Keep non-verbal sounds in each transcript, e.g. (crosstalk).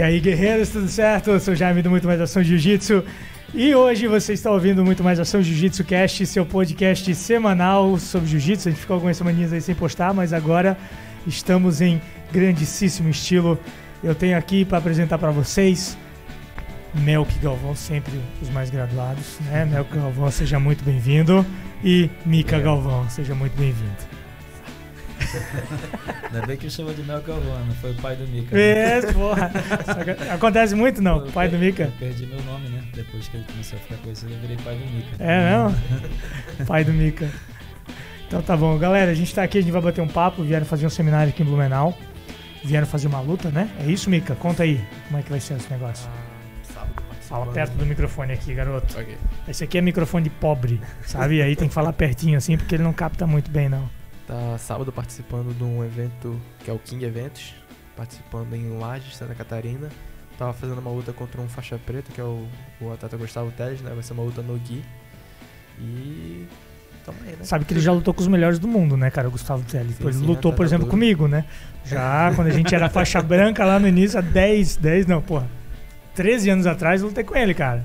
E aí, guerreiros, tudo certo? Eu sou o Jaime do Muito Mais Ação Jiu-Jitsu. E hoje você está ouvindo Muito Mais Ação Jiu-Jitsu Cast, seu podcast semanal sobre Jiu-Jitsu. A gente ficou algumas semaninhas aí sem postar, mas agora estamos em grandíssimo estilo. Eu tenho aqui para apresentar para vocês Melk Galvão, sempre os mais graduados, né? Melk Galvão, seja muito bem-vindo. E Mika Galvão, seja muito bem-vindo. (laughs) Ainda bem que me chamou de Mel Galvão, não foi o pai do Mika. É, porra. Acontece muito não, Eu pai do per- Mika. Eu perdi meu nome, né? Depois que ele começou a ficar conhecido, eu virei pai do Mika. É mesmo? pai do Mika. Então tá bom, galera, a gente tá aqui, a gente vai bater um papo, vieram fazer um seminário aqui em Blumenau. Vieram fazer uma luta, né? É isso, Mika? Conta aí, como é que vai ser esse negócio? Sábado, Fala perto do microfone aqui, garoto. Ok. Esse aqui é microfone de pobre, sabe? E aí tem que falar pertinho assim, porque ele não capta muito bem, não. Tá sábado participando de um evento que é o King Eventos, participando em Lages, Santa Catarina. Tava fazendo uma luta contra um faixa preta, que é o, o atleta Gustavo Teles, né? Vai ser uma luta no Gui. E. Tamo aí, né? Sabe que ele já lutou com os melhores do mundo, né, cara? O Gustavo Telli. Sim, Ele sim, lutou, por exemplo, comigo, né? Já quando a gente era faixa (laughs) branca lá no início, há 10, 10 não, porra. 13 anos atrás eu lutei com ele, cara.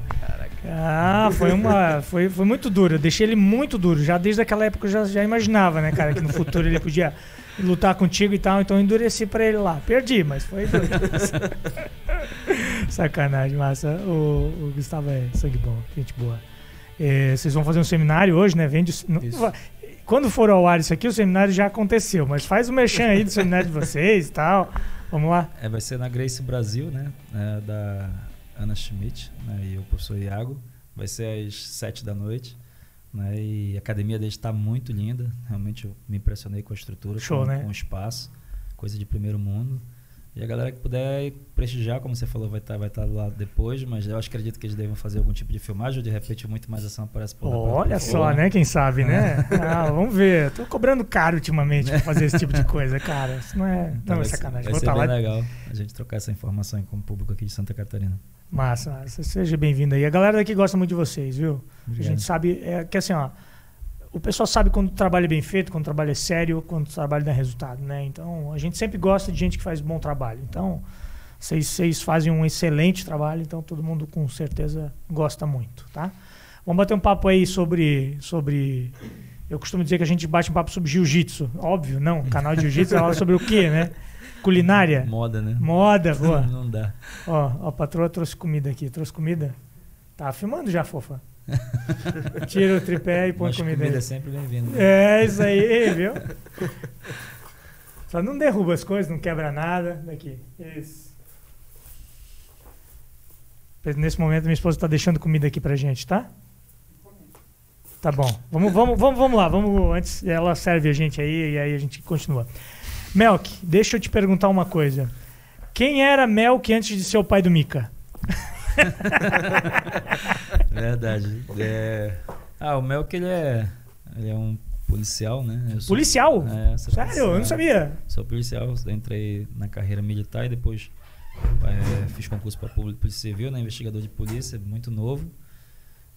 Ah, foi uma. (laughs) Foi, foi muito duro. Eu deixei ele muito duro. Já desde aquela época eu já, já imaginava, né, cara, que no futuro ele podia lutar contigo e tal. Então eu endureci pra ele lá. Perdi, mas foi duro. (laughs) Sacanagem, massa. O, o Gustavo é sangue bom, gente boa. É, vocês vão fazer um seminário hoje, né? Vende. não- Quando for ao ar isso aqui, o seminário já aconteceu, mas faz o merchan aí do seminário de vocês e tal. Vamos lá. É, vai ser na Grace Brasil, né? É, da Ana Schmidt né? e o professor Iago. Vai ser às sete da noite. Né? E a academia deles está muito linda. Realmente eu me impressionei com a estrutura, Show, com, né? com o espaço. Coisa de primeiro mundo. E a galera que puder prestigiar, como você falou, vai estar vai tá lá depois, mas eu acho que acredito que eles devem fazer algum tipo de filmagem, ou de repente muito mais ação aparece por lá. Olha só, né? Quem sabe, né? Ah, vamos ver. Tô cobrando caro ultimamente pra fazer esse tipo de coisa, cara. Isso não é. Então Não, é vai ser- sacanagem. Vai Vou ser tá bem lá. legal a gente trocar essa informação com o público aqui de Santa Catarina. Massa, massa. Seja bem-vindo aí. A galera daqui gosta muito de vocês, viu? A Obrigado. gente sabe é, que assim, ó. O pessoal sabe quando o trabalho é bem feito, quando o trabalho é sério, quando o trabalho dá resultado, né? Então, a gente sempre gosta de gente que faz bom trabalho. Então, vocês, vocês fazem um excelente trabalho, então todo mundo com certeza gosta muito, tá? Vamos bater um papo aí sobre. sobre eu costumo dizer que a gente bate um papo sobre jiu-jitsu. Óbvio, não. O canal de jiu-jitsu fala sobre o quê, né? (laughs) Culinária. Moda, né? Moda, (laughs) boa. Não dá. Ó, ó, a patroa trouxe comida aqui. Trouxe comida? Tá filmando já, fofa. (laughs) Tira o tripé e põe Mas comida, comida é aí. sempre bem-vinda. É, isso aí, viu? Só não derruba as coisas, não quebra nada. Daqui. Isso. Nesse momento, minha esposa tá deixando comida aqui pra gente, tá? Tá bom. Vamos, vamos, vamos, vamos lá. Vamos, antes ela serve a gente aí e aí a gente continua. Melk, deixa eu te perguntar uma coisa. Quem era Melk antes de ser o pai do Mika? (laughs) Verdade. É... Ah, o Melk, ele é, ele é um policial, né? Eu sou- Policial? É, Sério? Eu não policial. sabia. Sou policial, entrei na carreira militar e depois é, fiz concurso para Polícia Civil, né? Investigador de polícia, muito novo.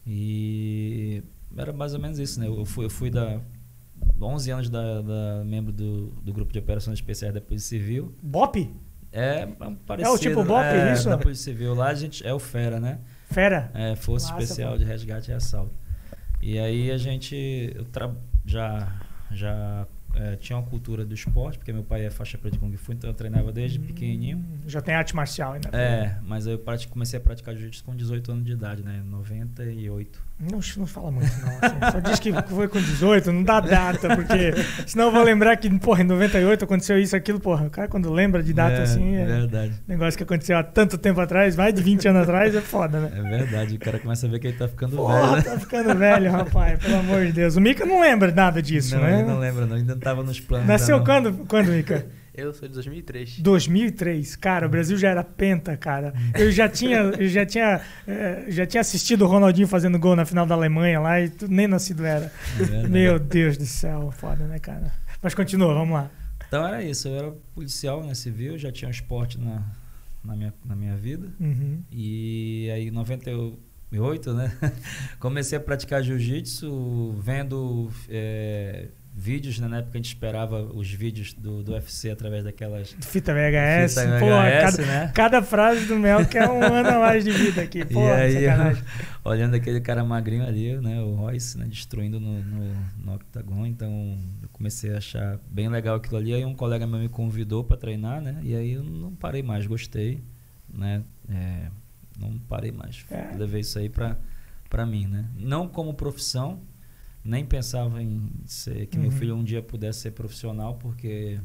E era mais ou menos isso, né? Eu fui, eu fui da 11 anos da, da membro do, do grupo de operações especiais da Polícia Civil. Bop? É, um parecido. tipo BOP, é, isso? Da Polícia Civil lá a gente é o Fera, né? Fera? É, Força Massa, Especial pô. de Resgate e Assalto. E aí a gente eu tra- já já é, tinha uma cultura do esporte, porque meu pai é faixa preta de Kung Fu, então eu treinava desde pequenininho. Hum, Já tem arte marcial ainda. É, mas eu comecei a praticar jiu-jitsu com 18 anos de idade, né? 98. Não, não fala muito, não. assim. Só diz que foi com 18, não dá data, porque senão eu vou lembrar que, porra, em 98 aconteceu isso, aquilo, porra. O cara quando lembra de data é, assim, é verdade. negócio que aconteceu há tanto tempo atrás, mais de 20 anos atrás, é foda, né? É verdade, o cara começa a ver que ele tá ficando velho, Porra, né? tá ficando velho, rapaz, pelo amor de Deus. O Mika não lembra nada disso, não, né? ele não lembra, não. Ainda não tava nos planos. Nasceu não. quando, quando, Mika? Eu sou de 2003. 2003, cara, o Brasil já era penta, cara. Eu já tinha, (laughs) eu já tinha, eh, já tinha assistido o Ronaldinho fazendo gol na final da Alemanha lá e tu nem nascido era. É. Meu Deus do céu, foda, né, cara? Mas continua, vamos lá. Então era isso, eu era policial, né, civil, já tinha um esporte na, na, minha, na minha vida. Uhum. E aí em 98, né? (laughs) Comecei a praticar jiu-jitsu vendo é, vídeos, né? Na época a gente esperava os vídeos do, do UFC através daquelas. Fita VHS. Fita Pô, VHS, cada, né? cada frase do Mel que é um ano a mais de vida aqui. E aí, eu, (laughs) olhando aquele cara magrinho ali, né? O Royce, né? Destruindo no, no, no octagon. Então, eu comecei a achar bem legal aquilo ali. Aí um colega meu me convidou para treinar, né? E aí eu não parei mais, gostei, né? É, não parei mais. É. Levei isso aí para para mim, né? Não como profissão, nem pensava em ser que meu Uhum. filho um dia pudesse ser profissional, porque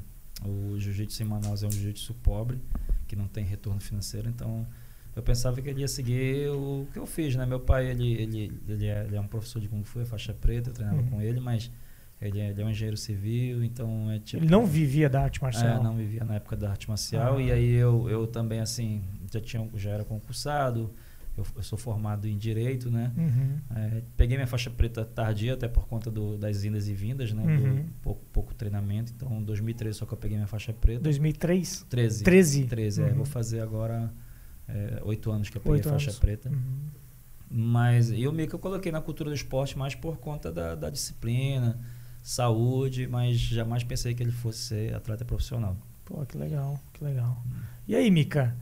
o jiu-jitsu em Manaus é um jiu-jitsu pobre, que não tem retorno financeiro, então eu pensava que ele ia seguir o que eu fiz, né? Meu pai, ele, ele, ele, é, ele é um professor de Kung Fu, é faixa preta, eu treinava Uhum. com ele, mas ele é, ele é um engenheiro civil, então é tipo... Ele não vivia da arte marcial. É, não vivia na época da arte marcial. Ah. E aí eu, eu também, assim, já, tinha, já era concursado. Eu, eu sou formado em Direito, né? Uhum. É, peguei minha faixa preta tardia, até por conta do, das indas e vindas, né? Uhum. Pouco, pouco treinamento. Então, em 2013 só que eu peguei minha faixa preta. 2003? 13. 13? 13, é. Uhum. Vou fazer agora é, oito anos que eu peguei a faixa anos. preta. Uhum. Mas e o meio que eu coloquei na cultura do esporte mais por conta da, da disciplina, saúde, mas jamais pensei que ele fosse ser atleta profissional. Pô, que legal, que legal. E aí, Mika?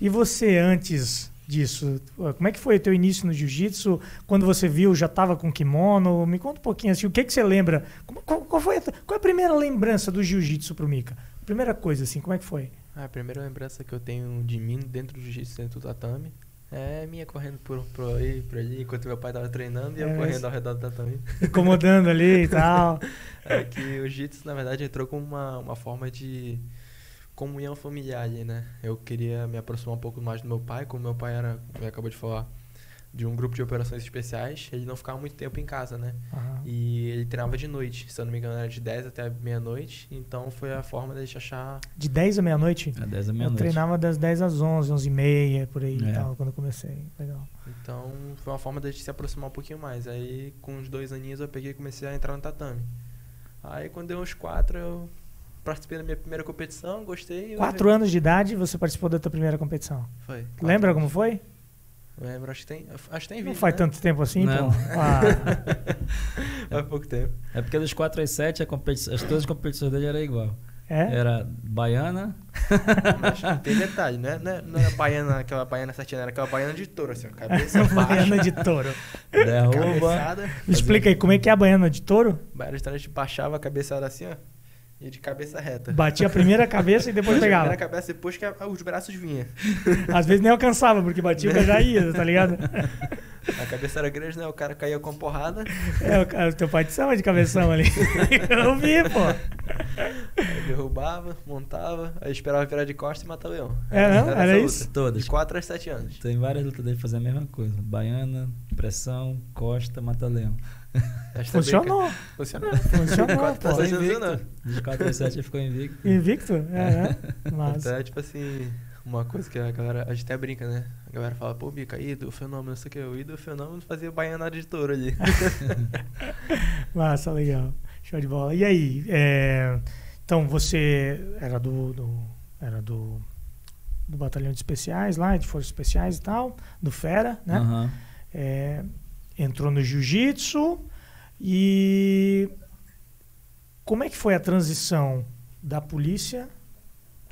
E você antes disso? Como é que foi o teu início no jiu-jitsu? Quando você viu, já estava com kimono? Me conta um pouquinho assim, o que que você lembra? Qual, qual foi a, qual é a primeira lembrança do jiu-jitsu pro Mika? Primeira coisa assim, como é que foi? A primeira lembrança que eu tenho de mim dentro do jiu-jitsu, dentro do tatame, é minha correndo por, por aí, por ali, enquanto meu pai tava treinando e É, eu correndo ao redor do tatame. (laughs) Incomodando ali e tal. (laughs) É que o jiu-jitsu, na verdade, entrou como uma, uma forma de comunhão familiar ali, né? Eu queria me aproximar um pouco mais do meu pai, como meu pai era, como acabou de falar, de um grupo de operações especiais, ele não ficava muito tempo em casa, né? Aham. E ele treinava de noite, se eu não me engano era de 10 até meia-noite, então foi a forma da gente achar... De 10 à meia-noite? É 10 da Eu meia-noite. treinava das 10 às 11, 11 e meia, por aí e É. tal, quando eu comecei. Legal. Então foi uma forma da gente se aproximar um pouquinho mais. Aí com uns dois aninhos eu peguei e comecei a entrar no tatame. Aí quando deu uns quatro eu participei da minha primeira competição, gostei. Quatro levei- anos de idade, você participou da tua primeira competição. Foi. quatro Lembra anos. como foi? Lembro, acho que tem, acho que tem vídeo, Não faz né? tanto tempo assim, Não. então. Ah, (laughs) Faz (laughs) pouco tempo. É porque dos 4 às 7, a as, todas as competições dele eram igual. é? Era baiana, Mas tem detalhe, né? Não, é- não era baiana, aquela baiana certinha, era aquela baiana de touro, assim, cabeça (laughs) Baiana de touro. derruba. cabeçada. Me explica aí, como é que é a baiana de touro? Baiana de touro a gente baixava a cabeçada assim, ó, e de cabeça reta. Batia a primeira cabeça e depois Baixava (laughs) a pegava. primeira cabeça depois que a- os braços vinham. (laughs) Às vezes nem alcançava, porque batia e já ia, tá ligado? (laughs) A cabeça era grande, né? O cara caía com porrada. É, o, cara- o teu pai te chama de cabeção ali. Eu vi, pô. Aí derrubava, montava, aí esperava virar de costas e matar o leão. É, não? Era luta. isso? Todas. De 4 a 7 anos. Tem várias lutas dele fazer a mesma coisa. Baiana, pressão, costa. Essa brinca- (laughs) Funcionou. Funcionou. Funcionou, anos funcionou. Dos 4 às 7 ele ficou invicto. Invicto? É, é. (laughs) Mas. Então é tipo assim, uma coisa que a galera, a gente até brinca, né? A galera fala, pô, Bica, ídolo, fenômeno, não sei o que. O ídolo, fenômeno fazia baianada de touro ali. (laughs) Massa, legal. Show de bola. E aí? é, então você era do, do- era do, do batalhão de especiais lá, de forças especiais e tal, do Fera, né? Aham. É, entrou no jiu-jitsu e como é que foi a transição da polícia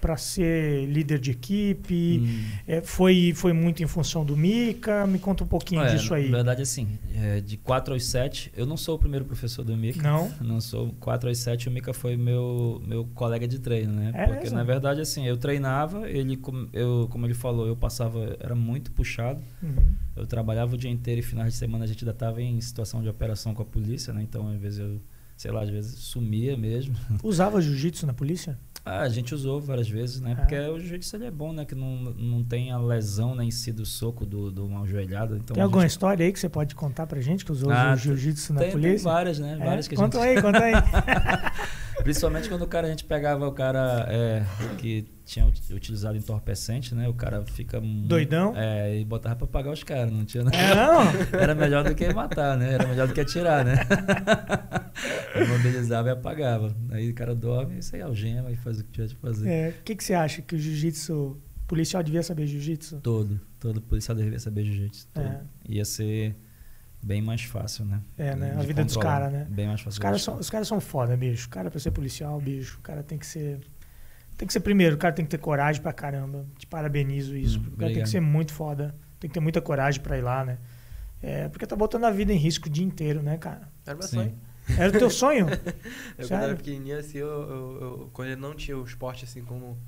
para ser líder de equipe? Hum. É, foi, foi muito em função do Mika? Me conta um pouquinho É, disso aí. Na verdade, assim, é, de 4 aos 7, eu não sou o primeiro professor do Mika. Não? (laughs) Não sou. 4 às 7, o Mika foi meu, meu colega de treino, né? É Porque, mesmo? na verdade, assim, eu treinava, ele, eu, como ele falou, eu passava, era muito puxado. Uhum. Eu trabalhava o dia inteiro e finais de semana a gente ainda estava em situação de operação com a polícia, né? Então, às vezes eu, sei lá, às vezes sumia mesmo. Usava jiu-jitsu na polícia? Ah, a gente usou várias vezes, né? É. Porque o jiu-jitsu é bom, né? Que não, não tem a lesão né, em si do soco do, do uma joelhada. Então, Tem a alguma gente- história aí que você pode contar pra gente que usou Ah, o jiu-jitsu na tem, tem polícia? várias, né? É? Várias que a conta gente... aí, conta aí. (laughs) Principalmente quando o cara, a gente pegava o cara é, que tinha ut- utilizado entorpecente, né? O cara fica... Doidão? É, e botava pra pagar os caras, não tinha... É, não? (laughs) Era melhor do que matar, né? Era melhor do que atirar, né? (laughs) Mobilizava e apagava. Aí o cara dorme, isso aí algema e faz o que tiver de fazer. É, O que, que você acha que o jiu-jitsu. Policial devia saber jiu-jitsu? Todo, todo policial deveria saber jiu-jitsu. É. Ia ser bem mais fácil, né? É, né? A vida dos controlar. caras, né? Bem mais fácil. Os caras são, os caras são foda, bicho. O cara pra ser policial, bicho, o cara tem que ser. Tem que ser primeiro, o cara tem que ter coragem pra caramba. Te parabenizo isso. Hum, o cara tem que ser muito foda. Tem que ter muita coragem pra ir lá, né? É, porque tá botando a vida em risco o dia inteiro, né, cara? Era meu Sim. sonho. Era o teu sonho? (laughs) Eu, quando era pequenininho, assim, eu, eu- eu- quando eu não tinha o esporte, assim, como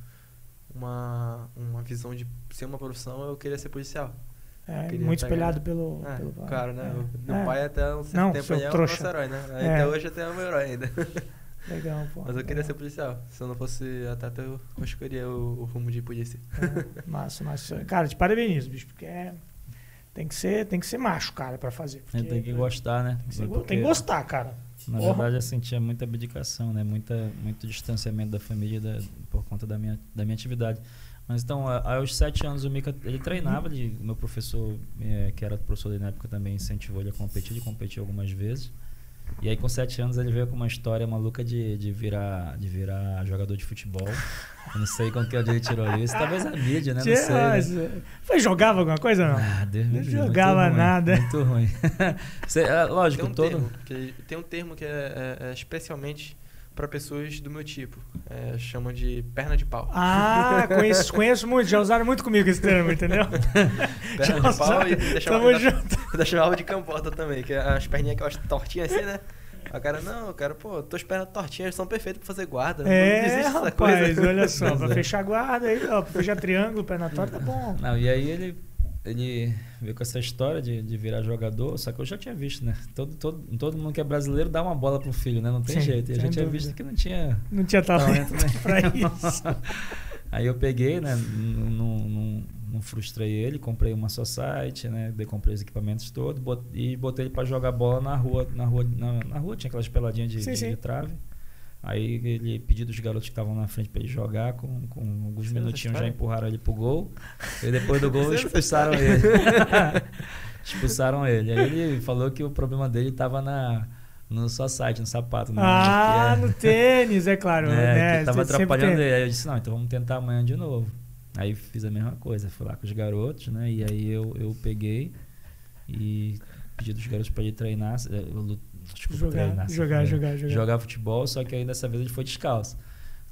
uma, uma visão de ser uma profissão, eu queria ser policial. É, muito espelhado pelo. É, pelo claro, né? É. O Meu É. pai até um certo Não, tempo aí é nosso herói, né? É. Até hoje até é o meu herói ainda. (laughs) Legal, pô. Mas eu queria legal. ser policial. Se eu não fosse atleta, eu eu escolheria o, o rumo de polícia. É, massa, massa. (laughs) Cara, te parabenizo, bicho, porque é- tem que ser, tem que ser macho, cara, pra fazer. É, porque- tem que gostar, né? tem que ser- Porque, tem que gostar, cara. Na Porra. verdade, assim, tinha muita abdicação, né? Muita, muito distanciamento da família da- por conta da minha, da minha atividade. Mas então, aos sete anos, o Mika, ele treinava, ele, o meu professor, eh, que era professor dele na época, também incentivou ele a competir, ele competiu algumas vezes. E aí, com sete anos, ele veio com uma história maluca de, de, virar, de virar jogador de futebol. Eu não sei com que onde ele tirou isso. Talvez a mídia, né? Não sei. né? mas, Foi, jogava alguma coisa não? Ah, Deus me Não muito jogava ruim, nada. Muito ruim. (laughs) Cê- ah, lógico, Tem um, todo. termo que, tem um termo que é, é- é especialmente para pessoas do meu tipo. É, chamam de perna de pau. Ah, conheço, (laughs) conheço muito, já usaram muito comigo esse termo, entendeu? (laughs) perna de Nossa, pau e deixa Tamo eu junto. (laughs) chamava de campota também, que é as perninhas aquelas tortinhas assim, né? A cara, não, cara, pô, tuas pernas tortinhas são perfeitas pra fazer guarda. não É, existe essa rapaz, coisa. olha só, pra fechar guarda aí, ó, pra fechar triângulo, pé na torta, tá bom. Não, e aí ele, ele veio com essa história de, de virar jogador, só que eu já tinha visto, né? Todo, todo, todo mundo que é brasileiro dá uma bola pro filho, né? Não tem Sim, jeito. E eu já tinha dúvida. visto que não tinha Não tinha talento talento né? pra (laughs) isso. Aí eu peguei, né? Não, não frustrei ele, comprei uma society, né? Daí comprei os equipamentos todos bot- e botei ele pra jogar bola na rua. Na rua, na, na rua tinha aquelas peladinhas de, Sim, de- sim. de trave. Aí ele pediu dos garotos que estavam na frente pra ele jogar, com, com alguns essa minutinhos já empurraram ele pro gol. E depois do (laughs) gol expulsaram ele. (laughs) expulsaram ele. Aí ele falou que o problema dele tava na, no society, no sapato. né? Ah, é- no tênis, é claro. (laughs) é, né? que tava atrapalhando ele. Aí eu disse, não, então vamos tentar amanhã de novo. Aí fiz a mesma coisa, fui lá com os garotos, né? E aí eu, eu peguei e pedi dos garotos pra ele treinar. eh, eu Desculpa, Jogar, treinar, jogar, é, jogar, jogar. jogar futebol, só que aí dessa vez ele foi descalço.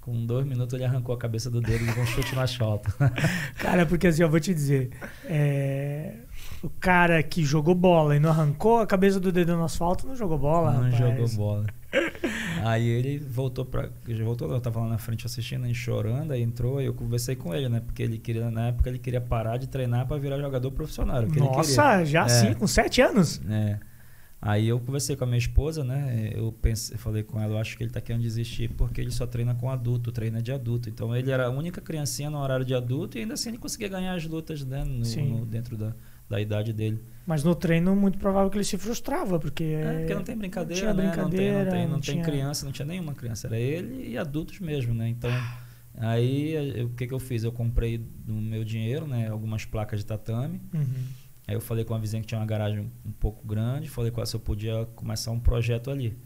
Com dois minutos ele arrancou a cabeça do dedo e deu um chute no asfalto. (laughs) Cara, porque assim, eu vou te dizer. é, O cara que jogou bola e não arrancou a cabeça do dedo no asfalto não jogou bola. não rapaz. jogou bola. (laughs) Aí ele voltou pra. ele voltou, eu tava lá na frente assistindo, ele chorando, aí entrou, aí eu conversei com ele, né? Porque ele queria, na época, ele queria parar de treinar pra virar jogador profissional. Nossa, já É. assim, com sete anos? É. Aí eu conversei com a minha esposa, né? Eu pensei, falei com ela, eu acho que ele tá querendo desistir porque ele só treina com adulto, treina de adulto. Então ele era a única criancinha no horário de adulto e ainda assim ele conseguia ganhar as lutas, né? No, no- dentro da, da idade dele. Mas no treino, muito provável que ele se frustrava, porque. É, porque não tem brincadeira, não tinha né? Não tem, brincadeira, não tem, não não tem tinha- criança, não tinha nenhuma criança, era ele e adultos mesmo, né? Então, aí o que que eu fiz? Eu comprei do meu dinheiro, né? Algumas placas de tatame. Uhum. Aí eu falei com a vizinha que tinha uma garagem um pouco grande, falei com ela se eu podia começar um projeto ali.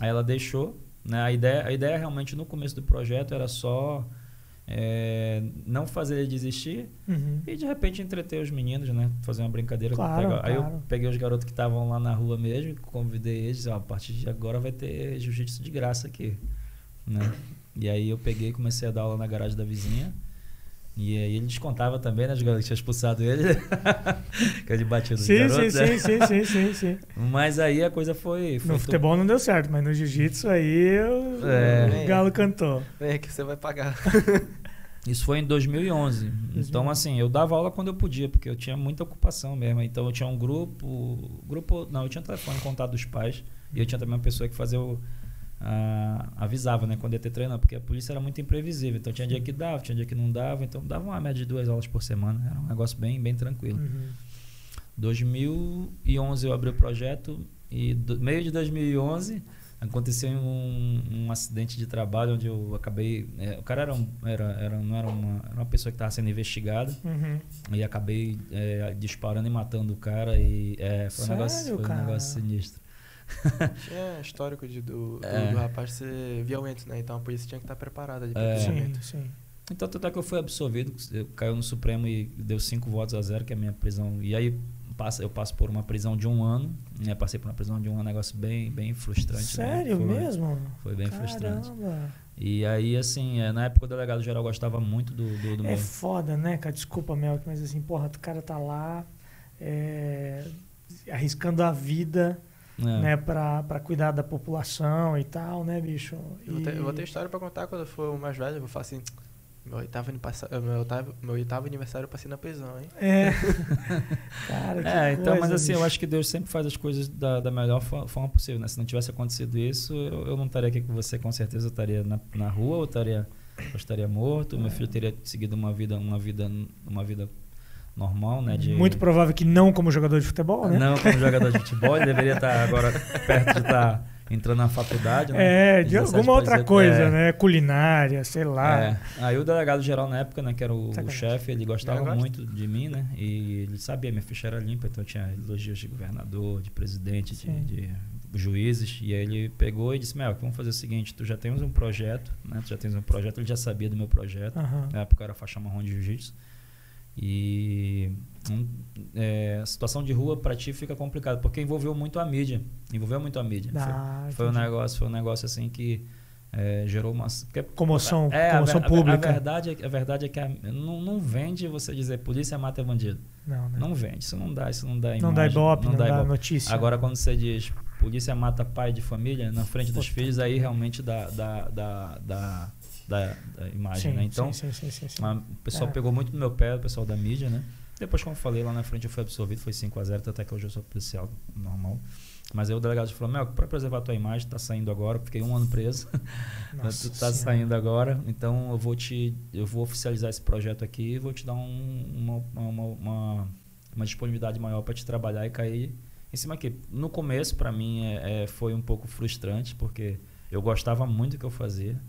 Aí ela deixou, né? A ideia, a ideia realmente no começo do projeto era só é, não fazer ele desistir Uhum. e de repente entreter os meninos, né? Fazer uma brincadeira. Claro, Pegar- Aí eu claro. peguei os garotos que estavam lá na rua mesmo, convidei eles, disse, ó, a partir de agora vai ter jiu-jitsu de graça aqui, né? E aí eu peguei e comecei a dar aula na garagem da vizinha. E aí ele descontava também, né? Os garotos que tinham expulsado ele. (laughs) que ele batia nos Sim, sim, garotos. né? sim, sim, sim, sim, sim. Mas aí a coisa foi. foi No futebol não deu certo, mas no jiu-jitsu aí o, É. o Galo cantou. Vem aqui, você vai pagar. (laughs) Isso foi em 2011. Então, assim, eu dava aula quando eu podia, porque eu tinha muita ocupação mesmo. Então, eu tinha um grupo. grupo não, eu tinha telefone contato dos pais. E eu tinha também uma pessoa que fazia o. a- avisava, né, quando ia ter treino, porque a polícia era muito imprevisível. Então, tinha dia que dava, tinha dia que não dava. Então, dava uma média de duas aulas por semana. Era um negócio bem, bem tranquilo. Uhum. 2011 eu abri o projeto e do meio de 2011 aconteceu um, um acidente de trabalho onde eu acabei é, o cara era, um, era, era não era uma, era uma pessoa que estava sendo investigada Uhum. e acabei é, disparando e matando o cara e é, foi, um Sério, negócio, foi um negócio sinistro (laughs) Tinha histórico de, do, do, É. do rapaz ser violento, né? Então a polícia tinha que estar preparada ali pra É. Sim, sim. então tanto é que eu fui absolvido caiu no Supremo e deu cinco votos a zero que é a minha prisão e aí passa, eu passo por uma prisão de um ano, né? Passei por uma prisão de um ano, um negócio bem, bem frustrante. né? Sério Foi- mesmo? Foi bem frustrante. Caramba. E aí, assim, é, na época o delegado geral gostava muito do, do, do É meu. foda, né, cara? Desculpa, Melk, mas assim, porra, o cara tá lá é, arriscando a vida, É. né, pra, pra cuidar da população e tal, né, bicho? Eu vou, ter, E- eu vou ter história pra contar quando eu for mais velho. Eu vou falar assim: meu oitavo, meu oitavo, meu oitavo aniversário eu passei na prisão, hein? É. (laughs) cara, que É, então, coisa, mas assim, eu acho que Deus sempre faz as coisas da, da melhor fo- forma possível, né? Se não tivesse acontecido isso, eu, eu não estaria aqui com você, com certeza eu estaria na, na rua, eu estaria, eu estaria morto, meu filho teria seguido uma vida, uma vida, uma vida normal, né? De, Muito provável que não como jogador de futebol, né? Não como jogador de (laughs) futebol, ele deveria estar agora perto de estar entrando na faculdade, né? É, de 17 alguma outra pra coisa, 18, é. né? Culinária, sei lá. É. Aí o delegado geral na época, né, que era o, o chefe, ele gostava muito de mim, né? E ele sabia, minha ficha era limpa, então tinha elogios de governador, de presidente, de, de juízes. E aí ele pegou e disse, Mel, vamos fazer o seguinte, tu já tens um projeto, né? Tu já tens um projeto, ele já sabia do meu projeto. Aham. Na época era faixa marrom de jiu-jitsu. E hum, é, a situação de rua pra ti fica complicada, porque envolveu muito a mídia. Envolveu muito a mídia. Foi- Ah, foi um entendi. negócio, foi um negócio assim que é, gerou uma. Porque, Comoção, é, a comoção a pública. A, verdade é, que- a verdade é que a- não, não vende você dizer polícia mata bandido. Não, né? Não vende, isso não dá, isso não dá Não dá imagem, ibope, não, dá, ibope. notícia. Agora quando você diz polícia mata pai de família na frente dos Puta. filhos, aí realmente dá, dá, dá, dá, dá, dá imagem, sim, né? Então, sim, sim, sim, sim, o pessoal É. pegou muito no meu pé, o pessoal da mídia, né? Depois, como eu falei, lá na frente eu fui absorvido, foi 5x0, até que hoje eu sou policial normal. Mas aí o delegado falou, Mel, para preservar a tua imagem, tá saindo agora, fiquei um ano preso, (laughs) Nossa tu tá Senhora. saindo agora, então eu vou te. Eu vou oficializar esse projeto aqui e vou te dar um- uma, uma, uma, uma disponibilidade maior para te trabalhar e cair em cima aqui. No começo, para mim, é, é, foi um pouco frustrante, porque eu gostava muito do que eu fazia.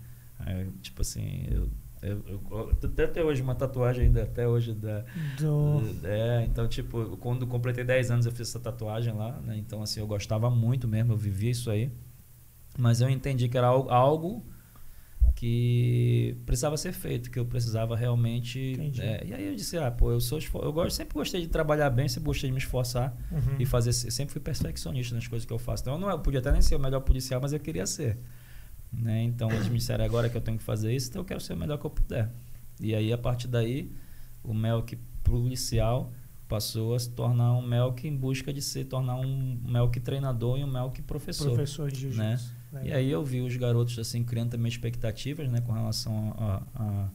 É, tipo assim, eu, eu, eu, até hoje uma tatuagem ainda, até hoje da, Do... é, então, tipo, quando completei 10 anos eu fiz essa tatuagem lá, né? Então, assim, eu gostava muito mesmo, eu vivia isso aí. Mas eu entendi que era al- algo que precisava ser feito, que eu precisava realmente. É, e aí eu disse, ah, pô, eu sou eu gosto, sempre gostei de trabalhar bem, sempre gostei de me esforçar Uhum. e fazer. Sempre fui perfeccionista nas coisas que eu faço. Então, eu não eu podia até nem ser o melhor policial, mas eu queria ser. Né? Então, eles me disseram agora que eu tenho que fazer isso, então eu quero ser o melhor que eu puder. E aí, a partir daí, o Melk policial passou a se tornar um Melk em busca de se tornar um Melk treinador e um Melk professor. Professor de jiu-jitsu. né? Legal. E aí eu vi os garotos assim criando também expectativas, né, com relação a, a-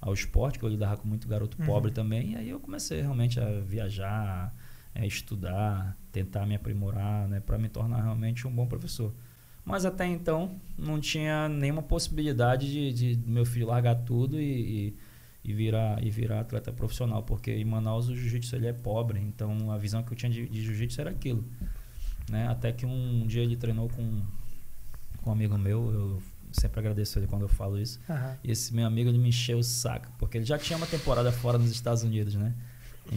ao esporte, que eu lidava com muito garoto Uhum. pobre também. E aí eu comecei realmente a viajar, a estudar, tentar me aprimorar, né, para me tornar realmente um bom professor. Mas até então não tinha nenhuma possibilidade de, de meu filho largar tudo e, e, e virar e virar atleta profissional, porque em Manaus o jiu-jitsu ele é pobre, então a visão que eu tinha de, de jiu-jitsu era aquilo, né? Até que um dia ele treinou com com um amigo meu, eu sempre agradeço ele quando eu falo isso. Aham. E esse meu amigo ele me encheu o saco, porque ele já tinha uma temporada fora nos Estados Unidos, né?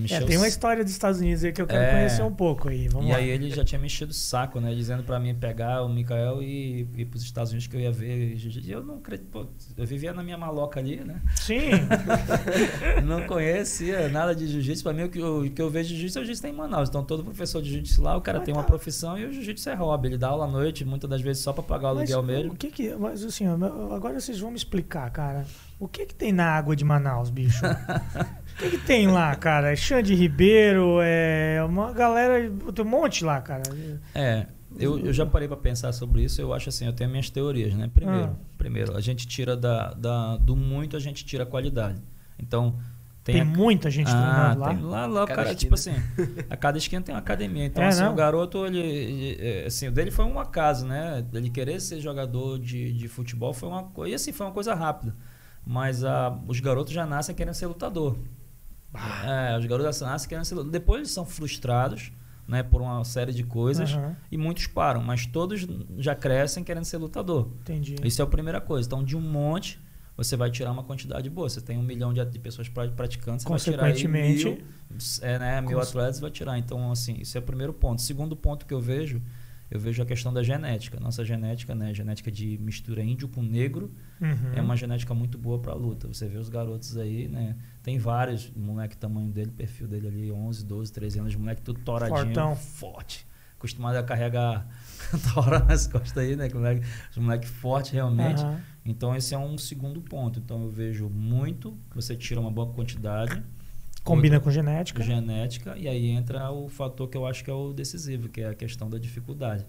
É, tem uma história dos Estados Unidos aí que eu quero É. conhecer um pouco aí. Vamos e lá. aí ele já tinha me enchido o saco, né? Dizendo pra mim pegar o Mikael e ir pros Estados Unidos que eu ia ver. jiu-jitsu. E eu não acredito, pô, eu vivia na minha maloca ali, né? Sim, (laughs) não conhecia nada de jiu-jitsu. Pra mim, o que eu, o que eu vejo de jiu-jitsu é o jiu-jitsu em Manaus. Então, todo professor de jiu-jitsu lá, o cara Mas tem uma tá. profissão e o jiu-jitsu é hobby. Ele dá aula à noite, muitas das vezes só pra pagar o mas aluguel mesmo. o que que... Mas assim, agora vocês vão me explicar, cara. O que que tem na água de Manaus, bicho? (laughs) o que que tem lá, cara? É Xande Ribeiro, é uma galera... Tem um monte lá, cara. É, eu, eu já parei pra pensar sobre isso. Eu acho assim, eu tenho minhas teorias, né? Primeiro, Ah. primeiro a gente tira da, da- do muito, a gente tira a qualidade. Então, tem, Tem, a- muita gente ah, treinando lá. tem lá, lá o Cada cara, esquina. tipo assim, a cada esquina tem uma academia. Então, É, assim, não? o garoto, ele, ele- é, assim, o dele foi um acaso, né? Ele querer ser jogador de, de futebol foi uma coisa, e assim, foi uma coisa rápida. Mas ah, os garotos já nascem querendo ser lutador. É, os garotos nascem querendo ser lutador. Depois eles são frustrados, né, por uma série de coisas. Aham, E muitos param, mas todos já crescem querendo ser lutador. entendi. Isso é a primeira coisa. Então, de um monte, você vai tirar uma quantidade boa. Você tem um milhão de, de pessoas pra- praticando, você vai tirar aí mil, é, né, mil atletas vai tirar. Então, assim, isso é o primeiro ponto. Segundo ponto que eu vejo eu vejo a questão da genética. Nossa genética, né? Genética de mistura índio com negro Uhum. é uma genética muito boa para luta. Você vê os garotos aí, né? Tem vários, moleque tamanho dele, perfil dele ali, 11, 12, 13 anos, moleque tudo toradinho, Fortão. forte. Acostumado a carregar (laughs) tora nas costas aí, né? que Moleque, os moleque forte realmente. Aham. Então esse é um segundo ponto. Então eu vejo muito, que você tira uma boa quantidade, Combina com genética. genética, e aí entra o fator que eu acho que é o decisivo, que é a questão da dificuldade.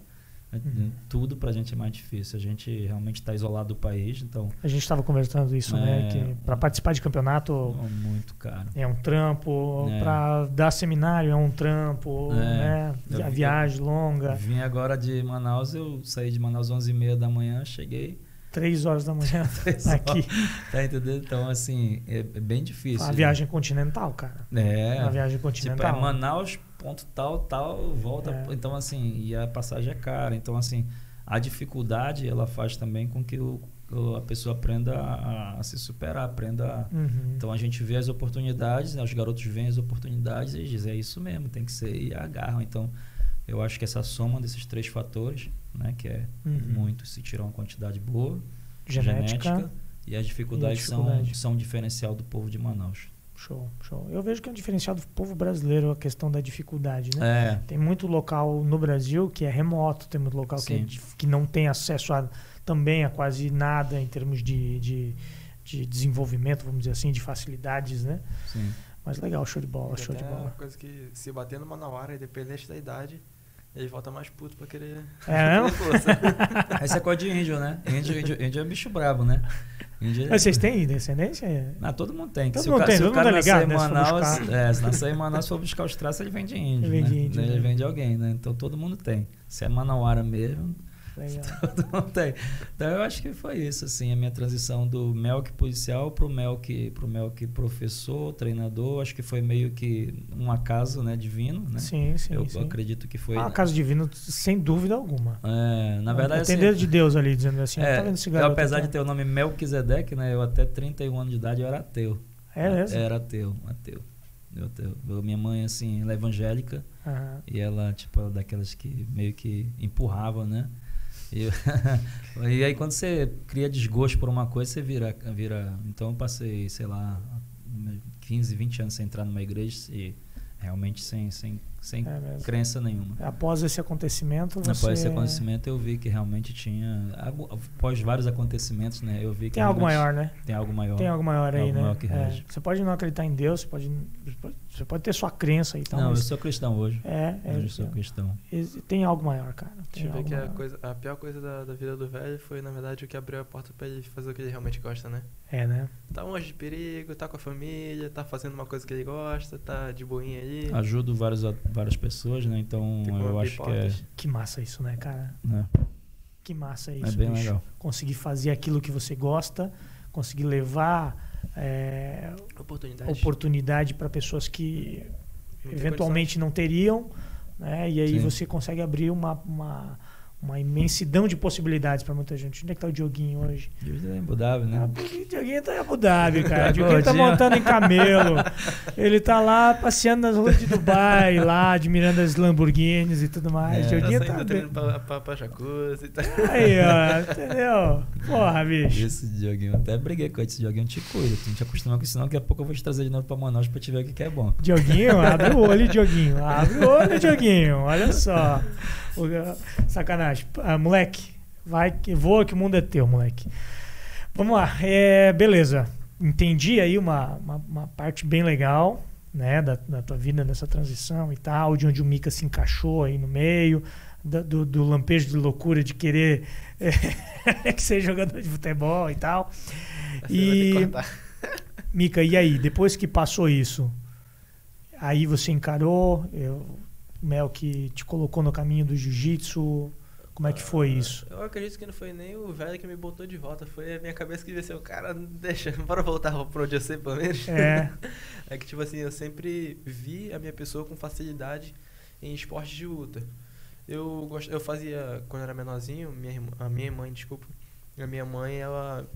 Uhum. Tudo pra gente é mais difícil. A gente realmente está isolado do país, então A gente estava conversando isso, né? É. Que para participar de campeonato é muito caro. é um trampo, É. para dar seminário é um trampo, É. né? Eu A vi- viagem longa, Vim agora de Manaus, eu saí de Manaus às 11h30 da manhã, cheguei. Três horas da manhã (laughs) (laughs) aqui. Tá entendendo? Então, assim, é, é bem difícil. A viagem continental, cara. É. A viagem Tipo, é continental. Manaus, ponto tal, tal, volta. É. Então, assim, e a passagem é cara. Então, assim, a dificuldade, ela faz também com que o, o- a pessoa aprenda a, a se superar, aprenda a, Uhum. Então a gente vê as oportunidades, né? os garotos veem as oportunidades e dizem, é isso mesmo, tem que ser e agarram. Então eu acho que essa soma desses três fatores, né, que é Uhum. muito se tirar uma quantidade boa, Genética. e as dificuldades dificuldade. São, são um diferencial do povo de Manaus. Show, show. Eu vejo que é um diferencial do povo brasileiro a questão da dificuldade, né? É, Tem muito local no Brasil que é remoto, tem muito local que, é que não tem acesso a também a quase nada em termos de, de, de desenvolvimento, vamos dizer assim, de facilidades, né? sim. Mas legal, show de bola, E show de até uma bola. coisa que se bater no Manauara, independente da idade, ele volta mais puto pra querer. É (laughs) força. (laughs) Essa é coisa de índio, né? Índio, índio, índio é bicho brabo, né? Índio é- Mas vocês têm descendência? Ah, todo mundo tem. Todo se mundo o, tem, se o todo cara mundo é nascer ligado, em né, Manaus, é, se nascer em Manaus, se for buscar os traços, ele vem de índio. Ele vem né? de índio, Ele né? vem de alguém, né? Então todo mundo tem. Se é Manauara mesmo, Legal. (laughs) todo mundo tem. Então eu acho que foi isso, assim, a minha transição do Melk policial pro Melk, pro Melk professor, treinador. Acho que foi meio que um acaso, né, divino, né? Sim, sim, eu sim. acredito que foi. Ah, caso divino, sem dúvida alguma. É, na verdade, Tem assim, dedo de Deus ali, dizendo assim, é, tá vendo esse eu, garoto? apesar aqui, de ter o nome Melquisedeque, né? Eu até 31 anos de idade eu era ateu. É mesmo? Era ateu, ateu. Eu. Eu- minha mãe, assim, ela é evangélica Aham. e ela, tipo, é daquelas que meio que empurrava, né? E, (laughs) e aí quando você cria desgosto por uma coisa, você vira, vira. Então eu passei, sei lá, 15, 20 anos sem entrar numa igreja e realmente sem, sem, sem É crença nenhuma. Após esse acontecimento, você... Após esse acontecimento, eu vi que realmente tinha. Após vários acontecimentos, né? Eu vi que. Tem algo maior, né? Tem algo maior. Tem algo maior Tem aí, algo né? maior que É. Você pode não acreditar em Deus, você pode, você pode ter sua crença e tal, Não, eu sou cristão hoje. é, é, Hoje eu sou cristão. é- tem algo maior, cara. Tem Deixa eu ver algo que a, coisa, a pior coisa da, da vida do velho foi, na verdade, o que abriu a porta pra ele fazer o que ele realmente gosta, né? É, né? Tá longe de perigo, tá com a família, tá fazendo uma coisa que ele gosta, tá de boinha ali. Ajudo várias, várias pessoas, né? Então eu acho que é. Que massa isso, né, cara? né, Que massa É isso, bem bicho. legal. Conseguir fazer aquilo que você gosta, conseguir levar é, Oportunidade. oportunidade para pessoas que eventualmente não teriam, né? E aí Sim. você consegue abrir uma, uma, uma imensidão de possibilidades para muita gente. Onde é que tá o Dioguinho hoje? Deus é imbudável, né? Ah, o Dioguinho tá em Abu Dhabi, cara. Tá O Dioguinho tá montando em camelo. (laughs) Ele tá lá passeando nas ruas de Dubai, lá admirando as Lamborghinis e tudo mais. É. O Tá Dioguinho saindo tá bem. pra, pra, pra jacuzzi e tal. Aí, ó, entendeu? Porra, bicho. Esse Dioguinho, até briguei com esse Dioguinho, te cuida. Tu não te acostuma com isso, não. Daqui a pouco eu vou te trazer de novo pra Manaus pra te ver o que, que é bom. Dioguinho, abre o olho, Dioguinho. Abre o olho, (laughs) Dioguinho. Olha só. O- Sacanagem. Ah, moleque, vai que voa que o mundo é teu, moleque. Vamos lá. É, beleza. Entendi aí uma, uma, uma parte bem legal, né, da, da tua vida nessa transição e tal, de onde o Mika se encaixou aí no meio, da- do, do lampejo de loucura de querer (laughs) é, ser jogador de futebol e tal. Você E- que. (laughs) Mica, e aí, depois que passou isso, aí você encarou, eu, o Mel que te colocou no caminho do jiu-jitsu, como é que foi isso? Eu acredito que não foi nem o velho que me botou de volta, foi a minha cabeça que venceu. Cara, deixa, (laughs) bora voltar pra onde eu sei, pelo menos. É, (laughs) É que, tipo assim, eu sempre vi a minha pessoa com facilidade em esportes de luta. Eu, gost... eu fazia, quando eu era menorzinho, minha, irmã- a minha mãe, desculpa, a minha mãe, ela...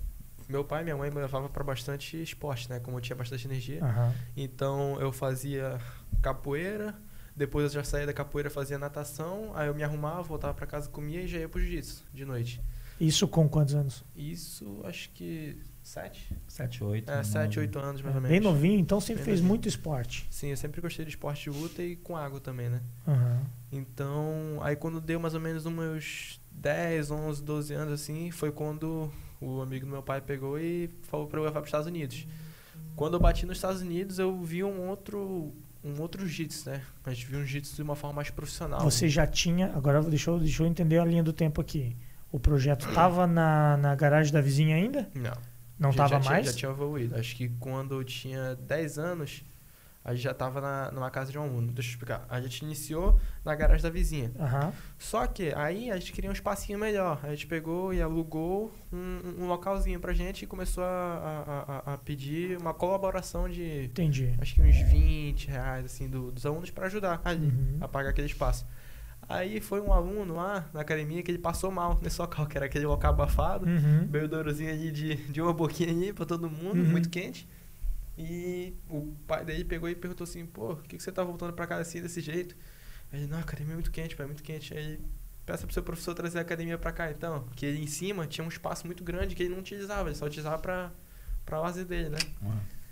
Meu pai e minha mãe me levavam pra bastante esporte, né? Como eu tinha bastante energia. aham, Então, eu fazia capoeira, Depois eu já saía da capoeira, fazia natação, aí eu me arrumava, voltava pra casa, comia e já ia pro jiu-jitsu de noite. Isso com quantos anos? Isso, acho que sete? 7, 8. É, sete, oito anos mais ou menos. Bem novinho, então sempre Bem fez novinho. muito esporte. Sim, eu sempre gostei de esporte de luta e com água também, né? Aham. Então, aí quando deu mais ou menos uns meus 10, 11, 12 anos assim, foi quando o amigo do meu pai pegou e falou pra eu levar para os Estados Unidos. Quando eu bati nos Estados Unidos, eu vi um outro um outro jiu-jitsu, né? A gente viu um jiu-jitsu de uma forma mais profissional. Você já tinha. Agora deixa eu, deixa eu entender a linha do tempo aqui. O projeto (clears throat) tava na, na garagem da vizinha ainda? Não. Não já, tava já tinha- mais? já tinha evoluído. Acho que quando eu tinha 10 anos, a gente já tava na, numa casa de um aluno. Deixa eu explicar. A gente iniciou na garagem da vizinha. Aham. Só que aí a gente queria um espacinho melhor. A gente pegou e alugou um, um localzinho pra gente e começou a, a, a- pedir uma colaboração de Entendi. acho que uns 20 reais assim, do- dos alunos pra ajudar ali Uhum. a pagar aquele espaço. Aí foi um aluno lá na academia que ele passou mal (laughs) nesse local, que era aquele local abafado. Uhum. Bebedourozinho ali de, de uma boquinha ali pra todo mundo, Uhum. muito quente. E o pai dele pegou e perguntou assim, pô, por que, que você tá voltando pra casa assim, desse jeito? Aí ele, não, a academia é muito quente, pai, é muito quente. Aí peça pro seu professor trazer a academia pra cá, então. Porque ele em cima tinha um espaço muito grande que ele não utilizava, ele só utilizava pra, pra lazer dele, né?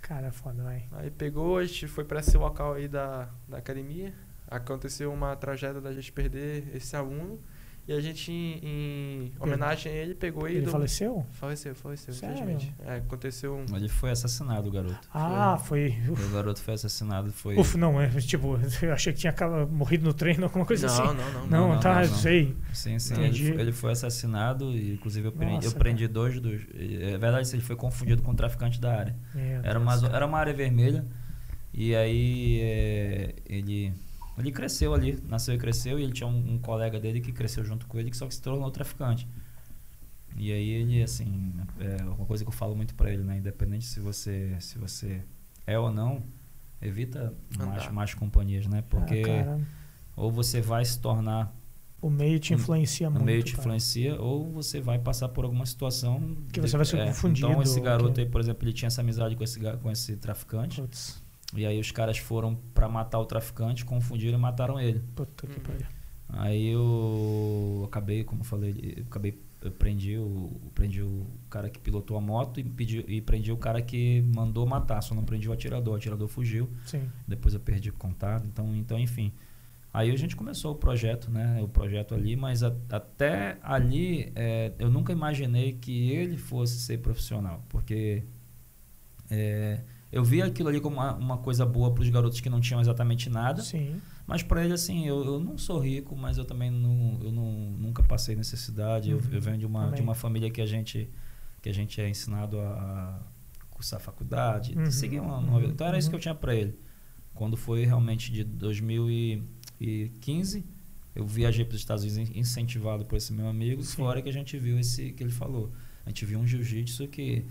Cara, foda, vai. Aí pegou, a gente foi pra esse local aí da, da academia. Aconteceu uma tragédia da gente perder esse aluno. E a gente, em, em homenagem a ele, pegou e... Ele deu- faleceu? Faleceu, faleceu, Sério? infelizmente. É, aconteceu um... Ele foi assassinado, o garoto. Ah, foi. Uf, O garoto foi assassinado, foi. uf, não, é tipo, (laughs) eu achei que tinha morrido no treino, alguma coisa não, assim. não, não, não. Não, não, tá, não, não. sei. Sim, sim. Ele, foi- ele foi assassinado e, inclusive, eu prendi, Nossa, eu prendi dois dos. É verdade, ele foi confundido com um traficante da área. Meu Era Deus, uma, era uma área vermelha. E aí é, ele, ele cresceu ali, nasceu e cresceu. E ele tinha um, um colega dele que cresceu junto com ele, que só que se tornou traficante. E aí ele, assim, é uma coisa que eu falo muito pra ele, né? Independente se você, se você é ou não, evita mais, mais companhias, né? Porque Ah, ou você vai se tornar o meio te o- influencia o muito. meio te cara. influencia ou você vai passar por alguma situação Que você vai ser confundido, Então esse garoto que- aí, por exemplo, ele tinha essa amizade com esse com esse traficante Putz, e aí os caras foram pra matar o traficante, confundiram e mataram ele. puta que Uhum. pariu. Aí eu acabei, como eu falei, eu acabei eu prendi o prendi o cara que pilotou a moto e pedi, e prendi o cara que mandou matar, só não prendi o atirador, o atirador fugiu. Sim. Depois eu perdi contato, então, então enfim. Aí a gente começou o projeto, né? O projeto ali, mas a- até ali é, eu nunca imaginei que ele fosse ser profissional, porque é, eu vi aquilo ali como uma, uma coisa boa para os garotos que não tinham exatamente nada, Sim. mas para ele assim, eu, eu não sou rico, mas eu também não, eu não, nunca passei necessidade. Eu, Uhum, eu venho de uma, também. de uma família que a gente que a gente é ensinado a cursar faculdade, Uhum, seguir uma, uma uhum. Então era isso uhum. que eu tinha para ele. Quando foi realmente de 2015, eu viajei para os Estados Unidos in- incentivado por esse meu amigo, Sim. fora que a gente viu esse que ele falou. A gente viu um jiu-jitsu que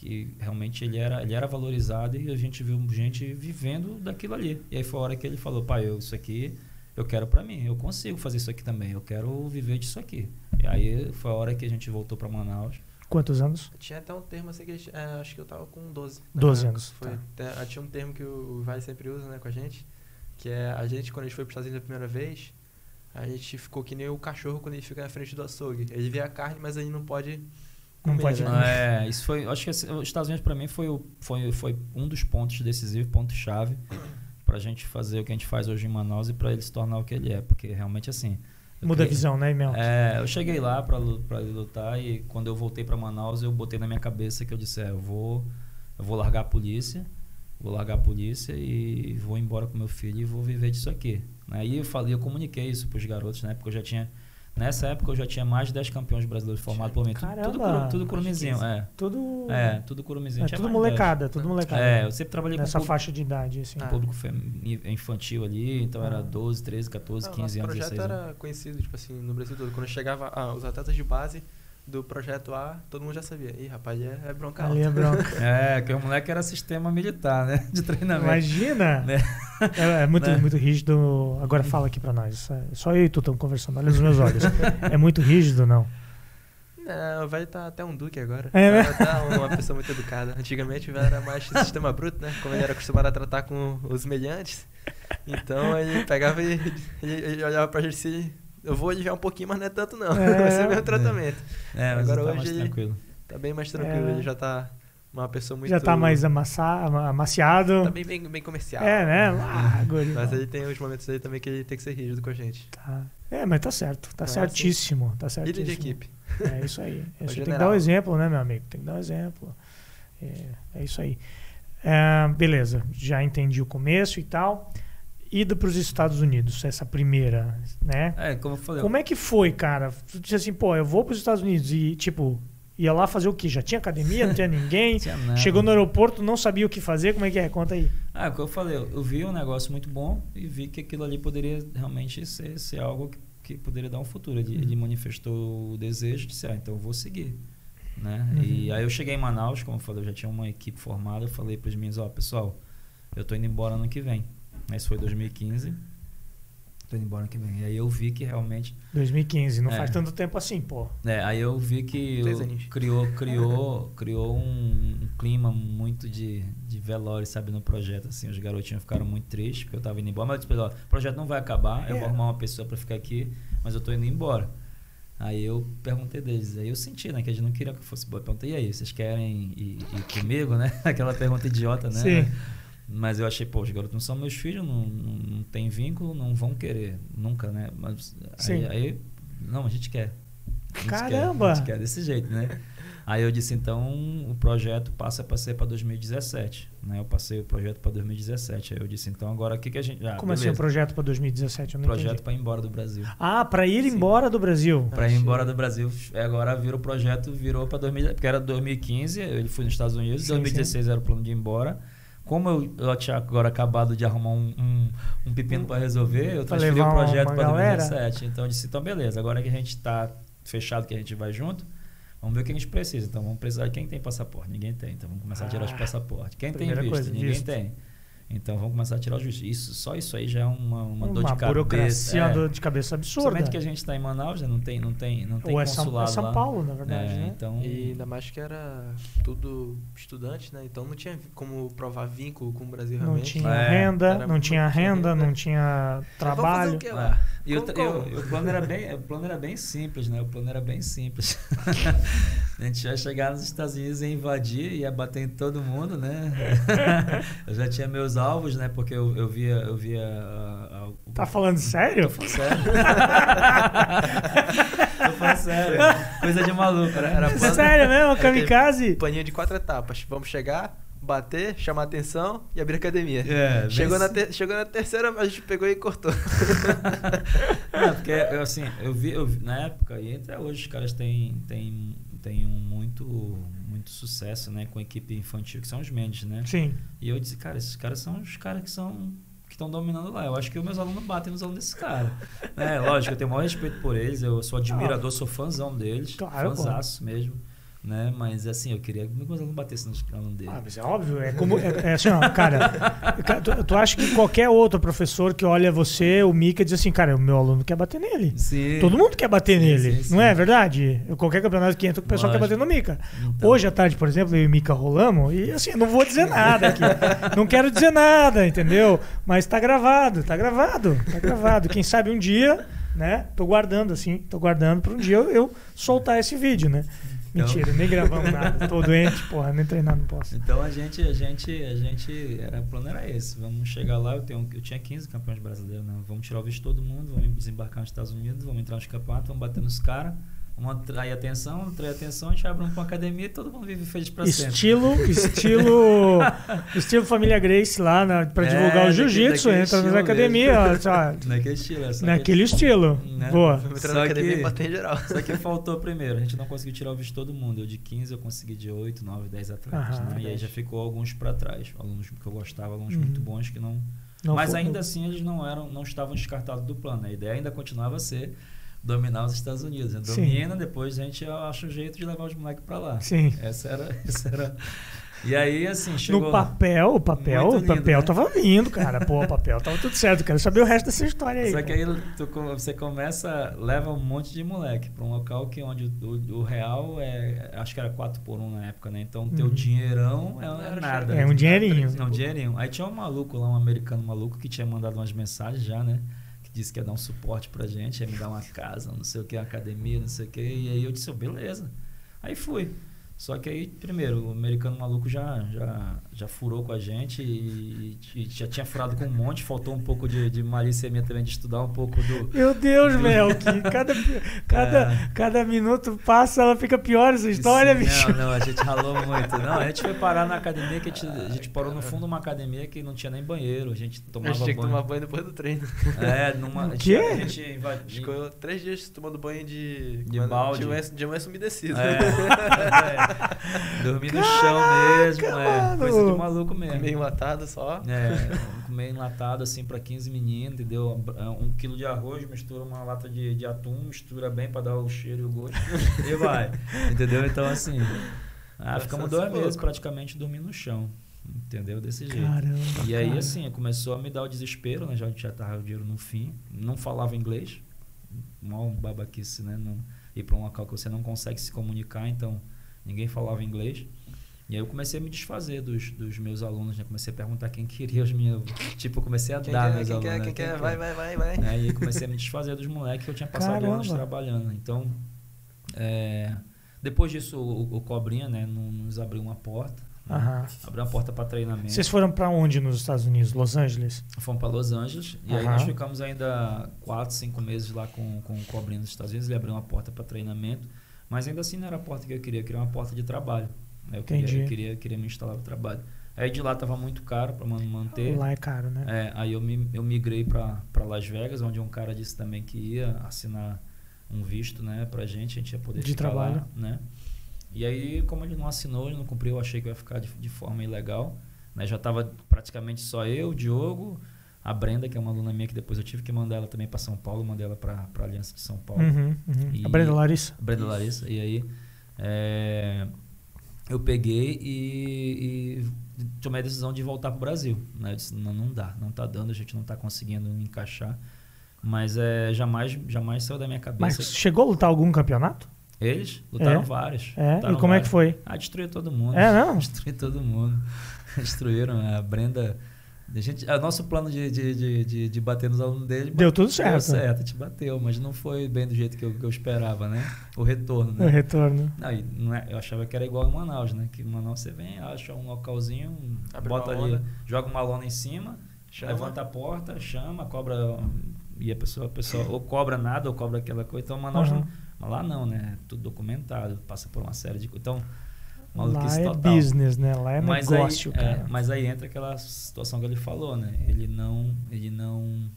que realmente ele era, ele era valorizado e a gente viu gente vivendo daquilo ali. E aí foi a hora que ele falou, pai, eu, isso aqui eu quero para mim, eu consigo fazer isso aqui também, eu quero viver disso aqui. E aí foi a hora que a gente voltou para Manaus. Quantos anos? Tinha até um termo assim que a gente- é, acho que eu tava com 12. 12 Na anos. Foi, tá. te- tinha um termo que o Vai sempre usa né, com a gente, que é a gente, quando a gente foi para Estados Unidos a primeira vez, a gente ficou que nem o cachorro quando ele fica na frente do açougue. Ele vê a carne, mas ele não pode Não pode né? É, isso foi, acho que os Estados Unidos para mim foi, o- foi, foi um dos pontos decisivos, ponto chave para a gente fazer o que a gente faz hoje em Manaus e para ele se tornar o que ele é, porque realmente assim Muda a visão, né, Mel? É, eu cheguei lá pra lutar e quando eu voltei pra Manaus, eu botei na minha cabeça que eu disse, é, eu vou eu vou largar a polícia, vou largar a polícia e vou embora com meu filho e vou viver disso aqui. Aí eu falei, eu comuniquei isso pros garotos, né? Porque eu já tinha nessa época eu já tinha mais de 10 campeões brasileiros formados por mim, tudo, tudo, Caramba! curu- tudo curumizinho, é. Tudo. É, tudo curumizinho. é tinha tudo mais de 10. molecada, tudo molecada. É, eu sempre trabalhei Nessa com público, faixa de idade, assim. Ah. público fem- infantil ali, então Ah. era 12, 13, 14, Não, 15 nosso anos, projeto 16 anos. era conhecido, tipo assim, no Brasil todo. Quando chegava ah, os atletas de base do projeto A, todo mundo já sabia. Ih, rapaz, é, é bronca Ali é bronca. (laughs) É, que o moleque era sistema militar, né? De treinamento. Imagina! Né? É, é muito, Né? muito rígido. Agora fala aqui pra nós. É, Só eu e tu estamos conversando. Olha nos meus olhos. É muito rígido, não? Não, o velho tá até um duque agora. É, né? Tá uma pessoa muito educada. Antigamente o velho era mais sistema bruto, né? Como ele era acostumado a tratar com os meliantes. Então ele pegava e, e, e olhava pra gente assim, eu vou aliviar um pouquinho, mas não é tanto não. É. (laughs) Vai ser o mesmo tratamento. É, mas Agora tá hoje mais tranquilo. Tá bem mais tranquilo, É. ele já tá uma pessoa muito... Já tá mais amassa, ama- amaciado. Tá bem, bem, bem comercial. é, né? Largo. ali, Mas ele tem os momentos aí também que ele tem que ser rígido com a gente. Tá. É, mas tá certo. Tá Ah, certíssimo. Tá certíssimo. Líder de equipe. É isso aí. (laughs) É isso aí. Tem que dar o exemplo, né, meu amigo? Tem que dar o exemplo. É, é isso aí. É, beleza, já entendi o começo e tal. Ida para os Estados Unidos, essa primeira, né? É, como eu falei, Como é que foi, cara? Tu disse assim, pô, eu vou para os Estados Unidos e, tipo, ia lá fazer o quê? Já tinha academia, não tinha (laughs) ninguém? tinha. Chegou no aeroporto, não sabia o que fazer, como é que é? Conta aí. Ah, como eu falei, eu vi um negócio muito bom e vi que aquilo ali poderia realmente ser, ser algo que, que poderia dar um futuro. Ele, ele manifestou o desejo de disse, ah, então eu vou seguir. Né? E Uhum. aí eu cheguei em Manaus, como eu falei, eu já tinha uma equipe formada, eu falei para os meninos, ó, pessoal, eu tô indo embora ano que vem. Isso foi 2015. Tô indo embora que vem. E aí eu vi que realmente 2015, não É. faz tanto tempo assim, pô. É, aí eu vi que criou, (laughs) criou, criou um, um clima muito de, de velório, sabe, no projeto, assim, os garotinhos ficaram muito tristes, porque eu tava indo embora, mas eu disse, ó, o projeto não vai acabar, eu É. vou arrumar uma pessoa para ficar aqui, mas eu tô indo embora. Aí eu perguntei deles, aí eu senti, né, que eles não queriam que eu fosse embora. Eu perguntei, e aí, vocês querem ir, ir comigo, né? (laughs) Aquela pergunta idiota, né? Sim. Mas eu achei, pô, os garotos não são meus filhos, não, não, não tem vínculo, não vão querer, nunca, né? Mas Sim. aí, aí, não, a gente quer. A gente Caramba! Quer, a gente quer desse jeito, né? Aí eu disse, então o projeto passa para ser para 2017, né? Eu passei o projeto para 2017. Aí eu disse, então agora o que, que a gente. Ah, Como assim o projeto para 2017? Eu não projeto para ir embora do Brasil. Ah, para ir Sim. embora do Brasil. Para ir embora do Brasil, é, agora virou o projeto, virou para 2000, porque era 2015, ele foi nos Estados Unidos, Sim, 2016 era o plano de ir embora. Como eu, eu tinha agora acabado de arrumar um, um, um pepino para resolver, eu transferi o projeto para galera? 2017. Então eu disse, então beleza, agora que a gente está fechado, que a gente vai junto, vamos ver o que a gente precisa. Então vamos precisar de quem tem passaporte. Ninguém tem, então vamos começar a tirar os Ah, passaportes. Quem tem visto? Ninguém tem. Então vamos começar a tirar os vistos. Isso, só isso aí já é uma, uma, dor de cabeça. burocracia, é. uma dor de cabeça absurda. Principalmente que a gente está em Manaus, né? não tem, não tem, não tem Ou é São, é consulado São lá. Paulo, na verdade, É, né? Então, E ainda mais que era tudo estudante, né? Então não tinha como provar vínculo com o Brasil Não realmente. tinha É, renda, era não tinha renda, renda. não tinha trabalho. O lá? É. E o, Como- tra- como? o- o plano era bem, o plano era bem simples, né? O plano era bem simples. (laughs) a gente ia chegar nos Estados Unidos e invadir, ia bater em todo mundo, né? (laughs) eu já tinha meus alvos, né? Porque eu, eu via, eu via ah, ah, o- Tá falando sério? Tô falando sério. (laughs) Tô falando sério. Coisa de maluco, né? Era plano- Sério mesmo? Aquele Kamikaze? Paninho de quatro etapas. Vamos chegar, bater, chamar atenção e abrir academia. É, chegou, na sim- ter- chegou na terceira, a gente pegou e cortou. (laughs) Não, porque (laughs) eu, assim, eu vi, eu vi- na época e até hoje os caras têm, têm, têm um muito, muito sucesso, né, com a equipe infantil, que são os Mendes, né? Sim. E eu disse, cara, esses caras são os caras que são que estão dominando lá. Eu acho que os meus alunos batem nos alunos desses caras. É, lógico, eu tenho o maior respeito por eles, eu sou admirador, sou fãzão deles, Claro, fãzaço mesmo, né? Mas assim, eu queria que meus alunos batessem nos alunos dele. Ah, mas é óbvio, é como. É, é assim, ó, cara. ca- Tu, tu acha que qualquer outro professor que olha você, o Mika, diz assim, cara, o meu aluno quer bater nele. Sim. Todo mundo quer bater Sim, nele, sim, não é verdade? Qualquer campeonato que entra, o pessoal quer Lógico. bater no Mika. Então, Hoje à tarde, por exemplo, eu e o Mika rolamos e assim, eu não vou dizer nada aqui. não quero dizer nada, entendeu? Mas tá gravado, tá gravado, tá gravado. Quem sabe um dia, né? Tô guardando assim, tô guardando para um dia eu, eu soltar esse vídeo, né? Então- Mentira, nem gravamos nada. (laughs) Tô doente, porra, nem treinar não posso. Então a gente, a gente, a gente, era, o plano era esse. Vamos chegar lá, eu, tenho, eu tinha 15 campeões brasileiros, né? Vamos tirar o visto de todo mundo, vamos desembarcar nos Estados Unidos, vamos entrar nos campeonatos, vamos bater nos caras, vamos atrair atenção, atrair atenção, a gente abre uma academia e todo mundo vive feliz pra sempre. Estilo, estilo, (laughs) estilo Família Grace lá na, pra É, divulgar o jiu-jitsu, entra nas estilo academias, ó, só, (laughs) Naquele estilo, é que- naquele estilo. Né? Boa. Entrar Só na academia que- e bater em geral. Só que (laughs) faltou primeiro, a gente não conseguiu tirar o visto de todo mundo. Eu de 15 eu consegui de 8, 9, 10 atletas, Aham, né? E aí já ficou alguns pra trás, alunos que eu gostava, alunos Uhum. muito bons que não Não Mas foi- ainda assim eles não eram, não estavam descartados do plano. A ideia ainda continuava a ser dominar os Estados Unidos. né? Sim. Domina, depois a gente acha um jeito de levar os moleques para lá. Sim. Essa era, (laughs) essa era, E aí, assim, chegou... No papel, o papel, o lindo, papel né? tava lindo, cara. Pô, o papel tava tudo certo. Quero saber o resto dessa história aí. Só que aí tu você começa, leva um monte de moleque pra um local que onde o, o real é, acho que era 4 por 1 na época, né? Então teu Uhum. dinheirão é, é nada. É um dinheirinho. É um dinheirinho. Aí tinha um maluco lá, um americano maluco, que tinha mandado umas mensagens já, né? Que disse que ia dar um suporte pra gente, ia me dar uma casa, não sei o que, academia, não sei o que. E aí eu disse, "Oh, beleza. Aí fui. Só que aí, primeiro, o americano maluco já, já, já furou com a gente e, e já tinha furado com um monte, faltou um pouco de, de malícia minha também de estudar um pouco do. Meu Deus, Melk. Cada, cada, É. cada minuto passa, ela fica pior essa história, Sim, bicho. Não, não, a gente ralou muito. Não, a gente foi parar na academia que a gente, a gente parou no fundo de uma academia que não tinha nem banheiro. A gente A tomava gente tinha que banho. tomar banho depois do treino. É, numa. O a gente- quê? A gente A invadiu. ficou três dias tomando banho de. De balde. De lenço umedecido. É, (laughs) (laughs) Dormi no chão mesmo, é. Coisa de maluco mesmo. Meio enlatado só. É, comer enlatado assim pra 15 meninos, entendeu? Um quilo de arroz, mistura uma lata de, de atum, mistura bem pra dar o cheiro e o gosto (laughs) e vai. Entendeu? Então assim. Ah, Tá ficamos dois meses praticamente dormindo no chão. Entendeu? Desse jeito. Caramba. E aí, cara. assim, começou a me dar o desespero, né? Já, já tava o dinheiro no fim. Não falava inglês. Mal babaquice, né? Não, ir para um local que você não consegue se comunicar, então ninguém falava inglês. E aí eu comecei a me desfazer dos, dos meus alunos, né? Comecei a perguntar quem queria os meus. (laughs) Tipo, eu comecei a Quem dar quer, meus quem alunos. quer, né? quem quer, vai, vai, vai, vai. né? E aí comecei a me desfazer dos moleques que eu tinha passado Caramba. anos trabalhando. Então, é, depois disso, o, o Cobrinha, né? no- Nos abriu uma porta. Aham. Abriu uma porta para treinamento. Vocês foram pra onde nos Estados Unidos? Los Angeles? Fomos para Los Angeles e aí Aham. nós ficamos ainda 4, 5 meses lá com, com o Cobrinha nos Estados Unidos. Ele abriu uma porta para treinamento, mas ainda assim não era a porta que eu queria, eu queria uma porta de trabalho. né? Eu queria, Entendi. eu queria, queria me instalar no trabalho. Aí de lá estava muito caro para manter. Lá é caro, né? É, aí eu, me, eu migrei para Las Vegas, onde um cara disse também que ia assinar um visto né, pra gente, a gente ia poder De trabalho. lá, né? E aí, como ele não assinou, ele não cumpriu, eu achei que ia ficar de, de forma ilegal. Né? Já estava praticamente só eu, Diogo, a Brenda, que é uma aluna minha, que depois eu tive que mandar ela também para São Paulo, mandei ela para a Aliança de São Paulo. Uhum, uhum. A Brenda Larissa? A Brenda Larissa. E aí é, eu peguei e, e tomei a decisão de voltar pro Brasil. Né? Eu disse, não, não dá, não tá dando, a gente não tá conseguindo encaixar. Mas é, jamais, jamais saiu da minha Mas cabeça. chegou a lutar algum campeonato? Eles lutaram É? vários. É? lutaram E como é que vários. foi? Ah, destruiu todo mundo. É, não? (laughs) Destruiu todo mundo. Destruíram a Brenda. A gente, o nosso plano de, de, de, de, de bater nos alunos dele Deu tudo Deu certo. certo, a gente bateu, mas não foi bem do jeito que eu, que eu esperava, né? O retorno, O né? retorno. Não, e não é- eu achava que era igual em Manaus, né? Que em Manaus você vem, acha um localzinho, Abre bota uma ali, lona. joga uma lona em cima, Chama. levanta a porta, chama, cobra. E a pessoa, a pessoa ou cobra nada ou cobra aquela coisa. Então Manaus Aham. não. Mas lá não, né? Tudo documentado, passa por uma série de coisas. Então, Lá maluquice é total. business, né? Lá é mas negócio, aí, é, cara. mas aí entra aquela situação que ele falou, né? Ele não, ele não,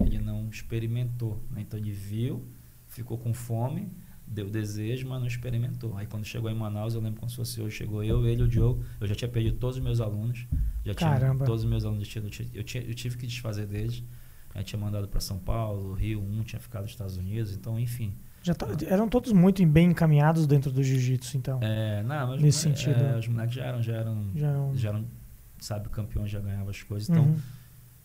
ele não experimentou, né? Então ele viu, ficou com fome, deu desejo, mas não experimentou. Aí quando chegou em Manaus, eu lembro como se fosse hoje, chegou eu, ele e o Diogo, eu já tinha perdido todos os meus alunos, já tinha Caramba. todos os meus alunos, eu, tinha, eu, tinha, eu tive que desfazer deles. Aí tinha mandado para São Paulo, Rio, um tinha ficado nos Estados Unidos, então enfim. Já tá- eram todos muito bem encaminhados dentro do jiu-jitsu, então. É, não, Nesse é, sentido. é, os moleques já eram, já eram, Já não. já eram, sabe, campeões, já ganhavam as coisas. Então, Uhum.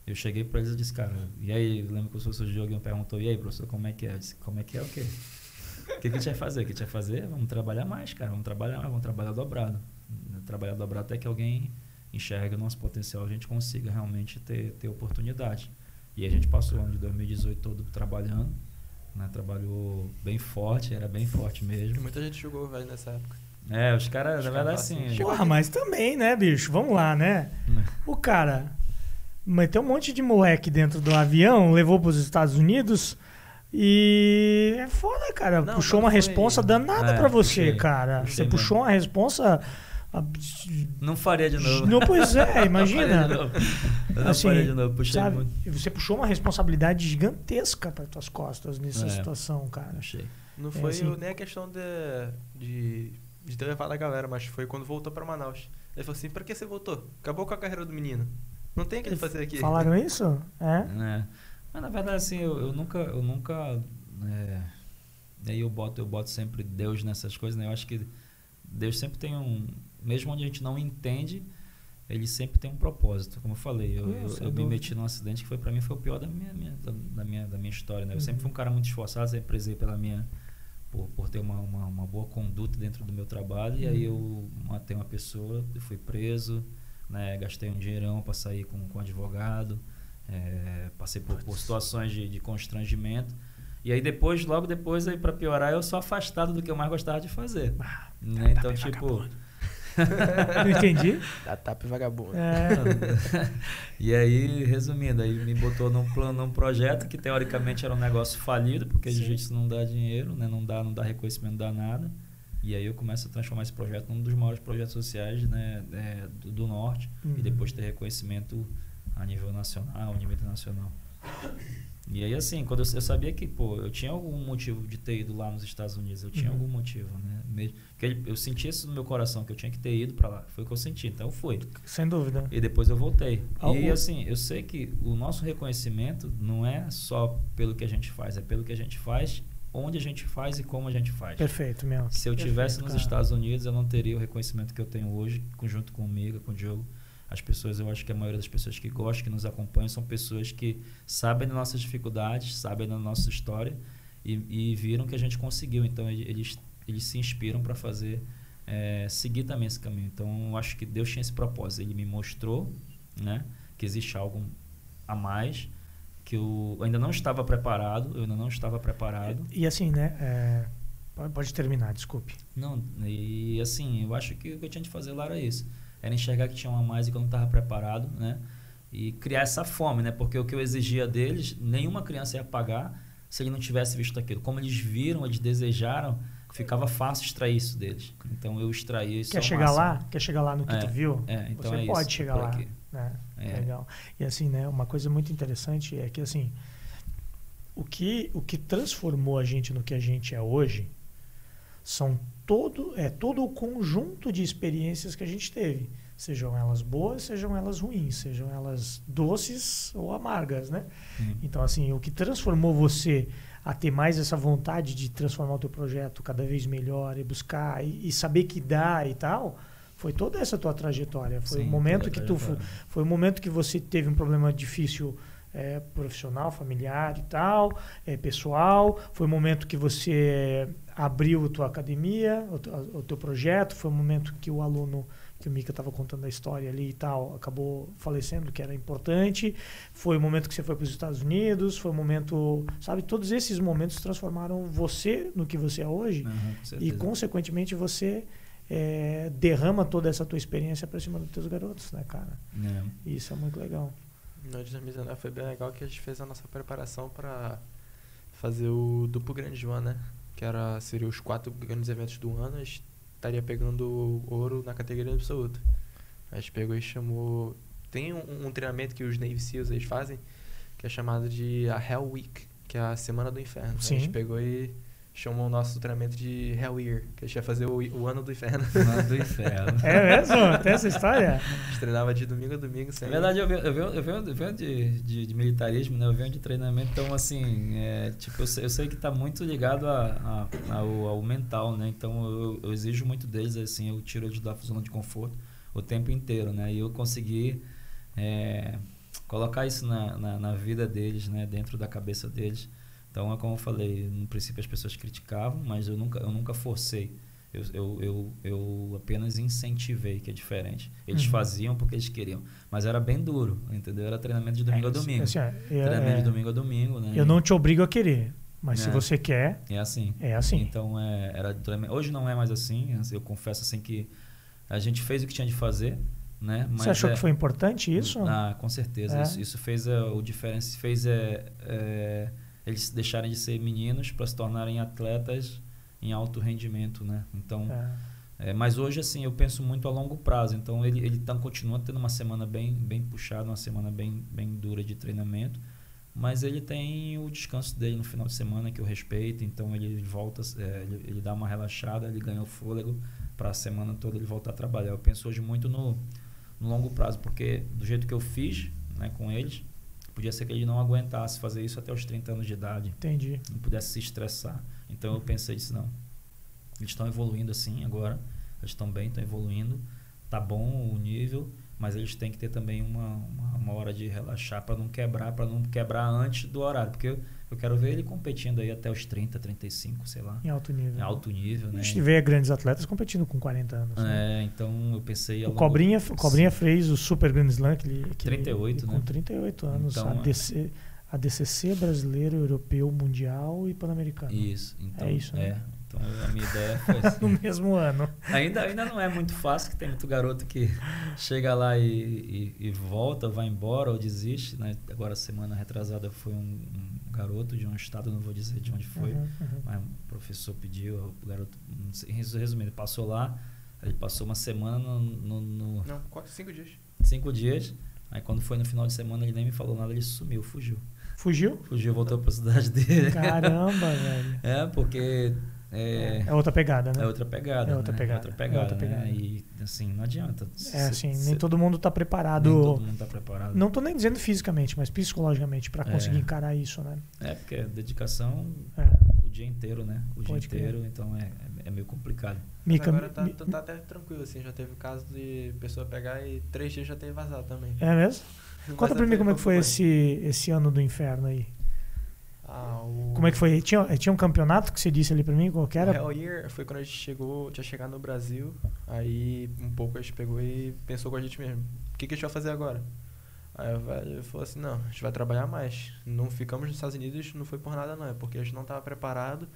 eu cheguei pra eles e disse, cara, e aí, lembro que o professor Diogo me perguntou, e aí, professor, como é que é? Eu disse, como é que é o quê? O que, que a gente vai fazer? O que a gente vai fazer? Vamos trabalhar mais, cara, vamos trabalhar mais, vamos trabalhar dobrado. Trabalhar dobrado até que alguém enxergue o nosso potencial, a gente consiga realmente ter, ter oportunidade. E a gente passou o ano de 2018 todo trabalhando, né? Trabalhou bem forte, era bem forte mesmo. Muita gente jogou velho nessa época. É, os caras, Os na verdade, assim, assim... Porra, mas também, né, bicho? Vamos lá, né? né? O cara meteu um monte de moleque dentro do avião, levou pros Estados Unidos e é foda, cara. Não, puxou uma responsa danada É, pra você, puxei, cara. puxei você mesmo. puxou uma responsa. Não faria de novo. Não, pois é, (laughs) Não faria imagina. de novo. Eu não Assim, faria de novo, puxei Sabe? muito. Você puxou uma responsabilidade gigantesca para tuas costas nessa É. situação, cara. Achei. Não É, foi assim. nem a questão de, de, de ter levado a galera, mas foi quando voltou pra Manaus. Ele falou assim, pra que você voltou? Acabou com a carreira do menino. Não tem o que ele fazer aqui. Falaram isso? É? né? Mas na verdade assim, eu, eu nunca, eu nunca, é, e aí eu boto, eu boto sempre Deus nessas coisas, né? Eu acho que Deus sempre tem um, mesmo onde a gente não entende, ele sempre tem um propósito. Como eu falei, eu, eu, eu me meti num acidente que foi para mim foi o pior da minha, minha- da, da minha da minha história. Né? Eu sempre Uhum. fui um cara muito esforçado, sempre prezei pela minha por, por ter uma, uma, uma boa conduta dentro do meu trabalho. E aí eu matei uma pessoa, fui preso, né? gastei um dinheirão para sair com, com advogado, é, passei por, por situações de, de constrangimento. E aí depois, logo depois, aí para piorar, eu sou afastado do que eu mais gostava de fazer. Ah, né? Então, bem tipo. (laughs) Não entendi. Dá tapa e vagabundo. É, (laughs) e aí, resumindo, aí me botou num plano, num projeto que teoricamente era um negócio falido, porque Sim. jiu-jitsu não dá dinheiro, né? Não dá, não dá reconhecimento, não dá nada. E aí eu começo a transformar esse projeto num dos maiores projetos sociais né, é, do, do norte Uhum. e depois ter reconhecimento a nível nacional, a nível internacional. E aí assim, quando eu, eu sabia que, pô, eu tinha algum motivo de ter ido lá nos Estados Unidos, eu tinha Uhum. algum motivo, né? Mesmo, porque eu senti isso no meu coração que eu tinha que ter ido para lá. Foi o que eu senti, então eu fui. sem dúvida. E depois eu voltei. Ah, E assim, eu sei que o nosso reconhecimento não é só pelo que a gente faz, é pelo que a gente faz, onde a gente faz e como a gente faz. Perfeito, meu. Se eu Perfeito, tivesse nos cara. Estados Unidos, eu não teria o reconhecimento que eu tenho hoje, junto comigo, com o Diogo. As pessoas, eu acho que a maioria das pessoas que gostam, que nos acompanham, são pessoas que sabem das nossas dificuldades, sabem da nossa história e, e viram que a gente conseguiu. Então, e- eles, eles se inspiram para fazer, eh, seguir também esse caminho. Então, eu acho que Deus tinha esse propósito. Ele me mostrou né, que existe algo a mais, que eu ainda não estava preparado, eu ainda não estava preparado. E assim, né? é, pode- Pode terminar, desculpe. Não, e assim, eu acho que o que eu tinha de fazer lá era isso. Era enxergar que tinha uma mais e que eu não estava preparado, né? E criar essa fome, né? Porque o que eu exigia deles, nenhuma criança ia pagar se ele não tivesse visto aquilo. Como eles viram, eles desejaram, ficava fácil extrair isso deles. Então eu extraí isso Quer chegar máximo. lá? Quer chegar lá no que É, tu viu? É, então Você é pode isso, chegar lá. né? É. Legal. E assim, né? Uma coisa muito interessante é que assim, o que o que transformou a gente no que a gente é hoje são todo é todo o conjunto de experiências que a gente teve, sejam elas boas, sejam elas ruins, sejam elas doces ou amargas, né? Sim. Então, assim, o que transformou você a ter mais essa vontade de transformar o teu projeto cada vez melhor e buscar e, e saber que dá e tal, foi toda essa tua trajetória. Foi Sim, o momento que tu trajetória. foi o momento que você teve um problema difícil é, profissional, familiar e tal, é, pessoal. Foi o momento que você abriu a tua academia, o, teu- o teu projeto. Foi o momento que o aluno, que o Mika estava contando a história ali e tal, acabou falecendo, que era importante. Foi o momento que você foi para os Estados Unidos. Foi o momento, sabe? Todos esses momentos transformaram você no que você é hoje com e, consequentemente, você é, derrama toda essa tua experiência para cima dos teus garotos, né, cara? É. E Isso é muito legal. No de 2019 foi bem legal que a gente fez a nossa preparação para fazer o duplo grande Joan, né? Que era, seria os quatro grandes eventos do ano, a gente estaria pegando ouro na categoria absoluta. A gente pegou e chamou. Tem um, um treinamento que os Navy SEALs eles fazem, que é chamado de a Hell Week, que é a Semana do Inferno. Sim. A gente pegou e chamou o nosso treinamento de Hell Year, que a gente ia fazer o, o ano do inferno. Mano do inferno. É mesmo? Tem essa história? A gente treinava de domingo a domingo Na sem. verdade, eu venho, eu venho, eu venho, eu venho de, de, de militarismo, né? Eu venho de treinamento, então, assim, é, tipo, eu sei, eu sei que está muito ligado a, a- ao, ao mental, né? Então, eu, eu exijo muito deles, assim, eu tiro eles da zona de conforto o tempo inteiro, né? E eu consegui é, colocar isso na, na, na vida deles, né? Dentro da cabeça deles. Então, é como eu falei, no princípio as pessoas criticavam, mas eu nunca, eu nunca forcei. Eu, eu, eu, eu apenas incentivei, que é diferente. Eles Uhum. faziam porque eles queriam. Mas era bem duro, entendeu? Era treinamento de domingo É, a domingo. assim, ó, é- treinamento é- de domingo a domingo, né? Eu não te obrigo a querer, mas se É. você quer, É assim. é assim. Então, é, era hoje não é mais assim. Eu confesso assim que a gente fez o que tinha de fazer, né? Mas você achou é- que foi importante isso? Ah, com certeza. É? Isso, isso fez é, o diferença, fez é, é, eles deixarem de ser meninos para se tornarem atletas em alto rendimento, né? Então, É. É, mas hoje, assim, eu penso muito a longo prazo. Então, ele, ele tá, continua tendo uma semana bem, bem puxada, uma semana bem, bem dura de treinamento. Mas ele tem o descanso dele no final de semana, que eu respeito. Então, ele volta, é, ele, ele dá uma relaxada, ele ganha o fôlego para a semana toda ele voltar a trabalhar. Eu penso hoje muito no, no longo prazo, porque do jeito que eu fiz né, com eles, podia ser que ele não aguentasse fazer isso até os 30 anos de idade Entendi. não pudesse se estressar. Então eu pensei isso não. Eles estão evoluindo assim agora, Eles estão bem, estão evoluindo, tá bom o nível, mas eles têm que ter também uma, uma, uma hora de relaxar para não quebrar, para não quebrar antes do horário, porque eu, quero ver ele competindo aí até os 30, 35, sei lá, Em alto nível. em alto nível, A né? gente vê grandes atletas competindo com 40 anos. né? É, então eu pensei... O Cobrinha, o Cobrinha fez o Super Grand Slam que ele, que ele- 38, com né? 38 anos. Então, é. ADC, ADCC brasileiro, europeu, mundial e pan-americano. Isso, então, É isso, né? é. Então a minha ideia foi (laughs) assim. No mesmo ano. Ainda, ainda não é muito fácil, que tem muito garoto que chega lá e, e, e volta, vai embora ou desiste. Né? Agora, semana retrasada, foi um, um garoto de um estado, não vou dizer de onde foi, Uhum, uhum. mas um professor pediu, o garoto, não sei, resu- resumindo, passou lá, ele passou uma semana no, no- no- Não, quatro, cinco dias. cinco dias, aí quando foi no final de semana ele nem me falou nada, ele sumiu, fugiu. Fugiu? Fugiu, voltou para a cidade dele. Caramba, (laughs) velho. É, porque... É, É outra pegada, né? É outra pegada. É outra né? pegada, Outra é pegada, outra né? pegada. E assim, não adianta. É assim, cê- nem todo mundo está preparado. nem todo mundo tá preparado. Não tô nem dizendo fisicamente, mas psicologicamente para É. conseguir encarar isso, né? É, porque é dedicação É. o dia inteiro, né? O Pode dia crer. inteiro, então é, é- é meio complicado. Mica, agora tá, mi- tá, tá até tranquilo, assim. Já teve caso de pessoa pegar e três dias já ter vazado também. é mesmo? (laughs) Conta Mas pra mim como é que foi esse, esse ano do inferno aí. Ah, o... Como é que foi? Tinha, tinha um campeonato que você disse ali pra mim, qual que era? Hell Year foi quando a gente chegou, tinha chegado no Brasil, aí um pouco a gente pegou e pensou com a gente mesmo, o que, que a gente vai fazer agora? Aí o velho falou assim, não, a gente vai trabalhar mais. Não ficamos nos Estados Unidos, não foi por nada não, é porque a gente não estava preparado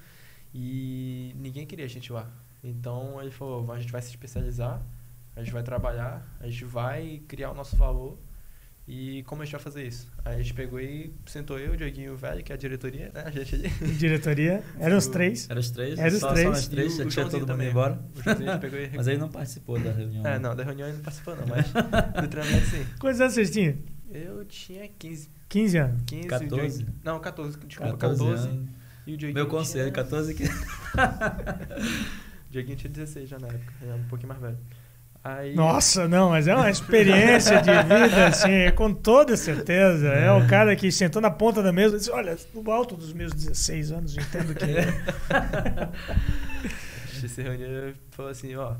e ninguém queria a gente lá. Então ele falou, a gente vai se especializar, a gente vai trabalhar, a gente vai criar o nosso valor e como a gente vai fazer isso? Aí a gente pegou e sentou eu, o Dieguinho e o velho, que é a diretoria, né? (laughs) A gente ali. (laughs) Diretoria. Eram os três. Era os três? Era os só, três. Só nós três, já tinha todo mundo também. embora. E (laughs) Mas ele não participou da reunião. É, né? não, da reunião ele não participou não, mas do treinamento sim. Quantos anos vocês tinham? Eu tinha 15, 15 anos. 15 14? o Dieguinho- Não, 14, desculpa, 14 14. anos. E o Dieguinho Meu conselho, tinha, 14 que. O Dieguinho tinha 16 já na época, era um pouquinho mais velho. Aí, Nossa, não, mas é uma experiência de vida, assim, com toda certeza. É o cara que sentou na ponta da mesa e disse: Olha, no alto dos meus 16 anos, entendo que. (laughs) a gente se reuniu e falou assim, ó,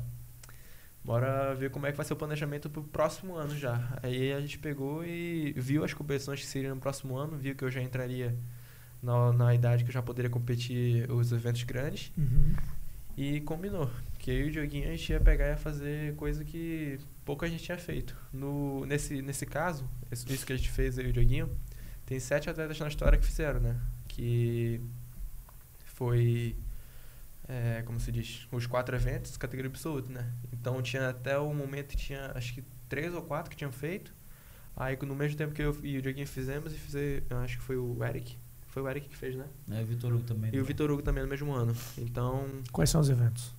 bora ver como é que vai ser o planejamento pro próximo ano já. Aí a gente pegou e viu as competições que seriam no próximo ano, viu que eu já entraria na, na idade que eu já poderia competir os eventos grandes. Uhum. E combinou. Que eu e o Dioguinho a gente ia pegar e ia fazer coisa que pouca gente tinha feito. No, nesse, nesse caso, isso que a gente fez eu e o Dioguinho, tem sete atletas na história que fizeram, né? Que foi, é, como se diz, os quatro eventos, categoria absoluta, né? Então tinha até o momento, tinha acho que três ou quatro que tinham feito. Aí no mesmo tempo que eu e o Dioguinho fizemos, e fizer, eu acho que foi o Eric. Foi o Eric que fez, né? É, o Vitor Hugo também. E o Vitor Hugo também no mesmo ano. Então, Quais são os eventos?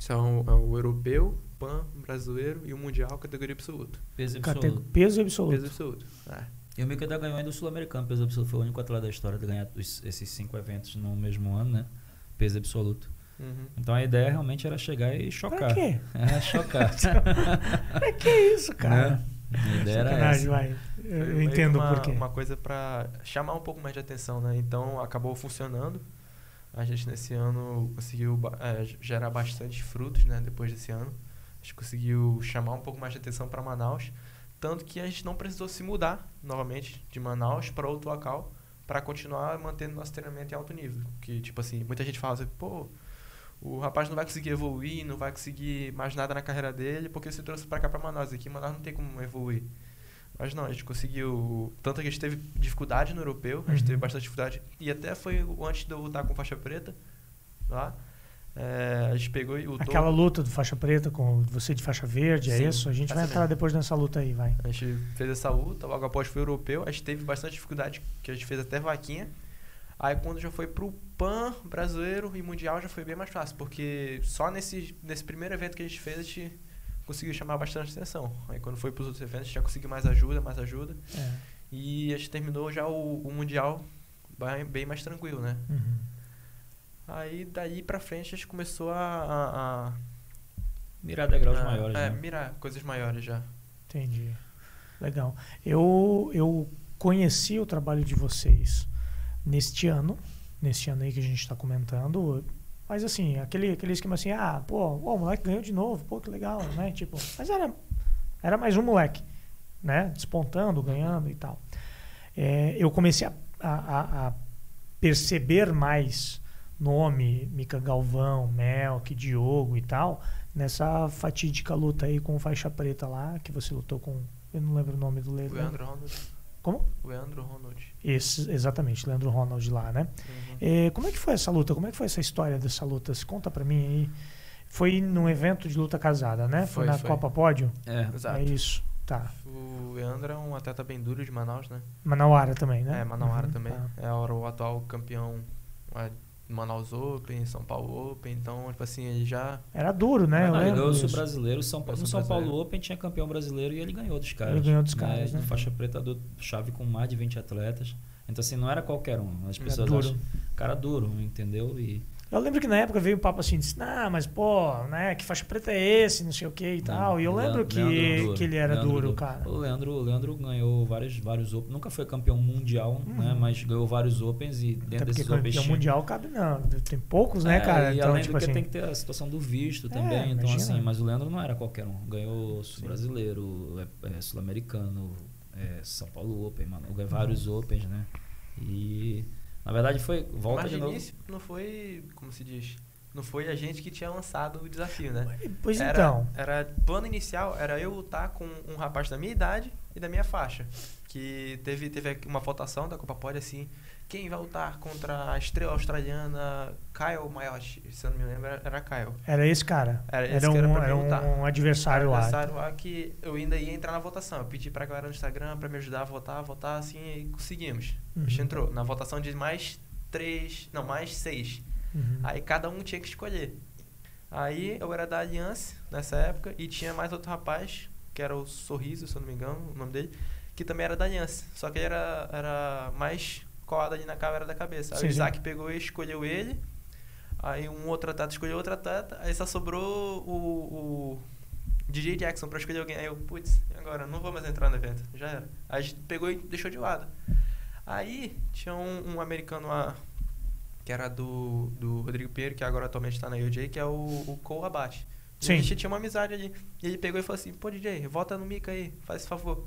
São é o europeu, pan, brasileiro e o mundial, categoria absoluta. Peso Cate- absoluto. Peso absoluto. Peso absoluto. É. E o Mika ainda ganhou ainda o Sul-Americano. Peso absoluto foi o único atleta da história de ganhar os- esses cinco eventos no mesmo ano, né? Peso absoluto. Uhum. Então a ideia realmente era chegar e chocar. Pra quê? (laughs) É, chocar. (laughs) Pra que isso, cara? Né? A ideia era essa. vai. Eu, eu entendo uma, por quê. Uma coisa pra chamar um pouco mais de atenção, né? Então acabou funcionando. A gente nesse ano conseguiu é, gerar bastante frutos, né? Depois desse ano. A gente conseguiu chamar um pouco mais de atenção para Manaus. Tanto que a gente não precisou se mudar novamente de Manaus para outro local para continuar mantendo nosso treinamento em alto nível. Que, tipo assim, muita gente fala assim, pô, o rapaz não vai conseguir evoluir, não vai conseguir mais nada na carreira dele porque se trouxe para cá para Manaus. Aqui Manaus não tem como evoluir. Mas não, a gente conseguiu. Tanto que a gente teve dificuldade no europeu, a gente Uhum. teve bastante dificuldade. E até foi antes de eu lutar com faixa preta lá. é, a gente pegou e lutou. Aquela luta do faixa preta com você de faixa verde, é Sim, isso? A gente vai entrar mesmo. depois nessa luta aí, vai. A gente fez essa luta, logo após foi europeu. A gente teve bastante dificuldade, que a gente fez até vaquinha. Aí quando já foi pro PAN brasileiro e mundial já foi bem mais fácil, porque só nesse, nesse primeiro evento que a gente fez a gente conseguiu chamar bastante atenção. Aí quando foi pros outros eventos a gente já conseguiu mais ajuda, mais ajuda. É. E a gente terminou já o, o mundial bem, bem mais tranquilo, né? Uhum. Aí daí pra frente a gente começou a, a, a- Mirar degraus a- maiores, é, né? mirar coisas maiores já. Entendi. Legal. Eu, eu conheci o trabalho de vocês neste ano, neste ano aí que a gente está comentando, Mas assim, aquele, aquele esquema assim, ah, pô, o moleque ganhou de novo, pô, que legal, né? Tipo, mas era, era mais um moleque, né? Despontando, ganhando e tal. É, eu comecei a, a, a perceber mais nome, Mica Galvão, Melk, Diogo e tal, nessa fatídica luta aí com faixa preta lá, que você lutou com. Eu não lembro o nome do Leandro. Leandro. Como? Leandro Ronald. Esse, exatamente, Leandro Ronald lá, né? Uhum. É, como é que foi essa luta? Como é que foi essa história dessa luta? Se conta pra mim aí. Foi num evento de luta casada, né? Foi, Foi, na foi. Copa Pódio? É, Exato. É isso. Tá. O Leandro é um atleta bem duro de Manaus, né? Manauara também, né? É, Manauara Uhum, também. tá. É o atual campeão é, Manaus Open, São Paulo Open. Então, tipo assim, ele já. Era duro, né? Não, ele ganhou o brasileiro. São, Pa- Ganhou no São Paulo brasileiro. Open tinha campeão brasileiro e ele ganhou dos caras. Ele ganhou dos caras, né? Faixa preta do chave com mais de 20 atletas. Então, assim, não era qualquer um. As Era pessoas duro. acham. Cara duro, entendeu? E Eu lembro que na época veio o papo assim, disse, ah, mas pô, né, que faixa preta é esse, não sei o que e tal. E eu lembro Leandro- que, Leandro que ele era Leandro duro, cara. O Leandro, o Leandro ganhou vários, vários Opens. Nunca foi campeão mundial, Uhum. né? Mas ganhou vários Opens e dentro porque desses Opens campeão mundial cabe não. Tem poucos, né, É, cara? E Então, além tipo do que assim. tem que ter a situação do visto É, também. então, imagina. assim, mas o Leandro não era qualquer um. Ganhou Sim. brasileiro, é, é, sul-americano, é, São Paulo Open, mano. Ganhou vários Opens, né? E na verdade foi. Volta Mas de de novo. início não foi, como se diz, não foi a gente que tinha lançado o desafio, né? Pois era, então. Era, plano inicial era eu lutar com um rapaz da minha idade e da minha faixa. Que teve, teve uma votação da Copa Pod assim. Quem vai lutar contra a estrela australiana Kyle Mayotte? Se eu não me lembro, era- era Kyle. Era esse cara. Era esse era que era um, pra mim era lutar. um adversário lá. adversário lá que eu ainda ia entrar na votação. Eu pedi pra galera no Instagram pra me ajudar a votar, votar assim e conseguimos. Uhum. A gente entrou na votação de mais três, não, mais seis. Uhum. Aí cada um tinha que escolher. Aí eu era da Aliança nessa época e tinha mais outro rapaz, que era o Sorriso, se eu não me engano, o nome dele, que também era da Aliança. Só que ele era, era mais colado ali na câmera da cabeça. Aí Sim, o sim. Isaac pegou e escolheu ele. Aí um outro atleta escolheu outro atleta. Aí só sobrou o, o DJ Jackson pra escolher alguém. Aí eu, putz, agora? Não vou mais entrar no evento. Já era. Aí a gente pegou e deixou de lado. Aí tinha um, um americano lá, que era do, do Rodrigo Pinheiro, que agora atualmente tá na UJ, que é o, o Cole Abate. E Sim. A gente tinha uma amizade ali. E ele pegou e falou assim, pô DJ, volta no Mica aí, faz esse favor.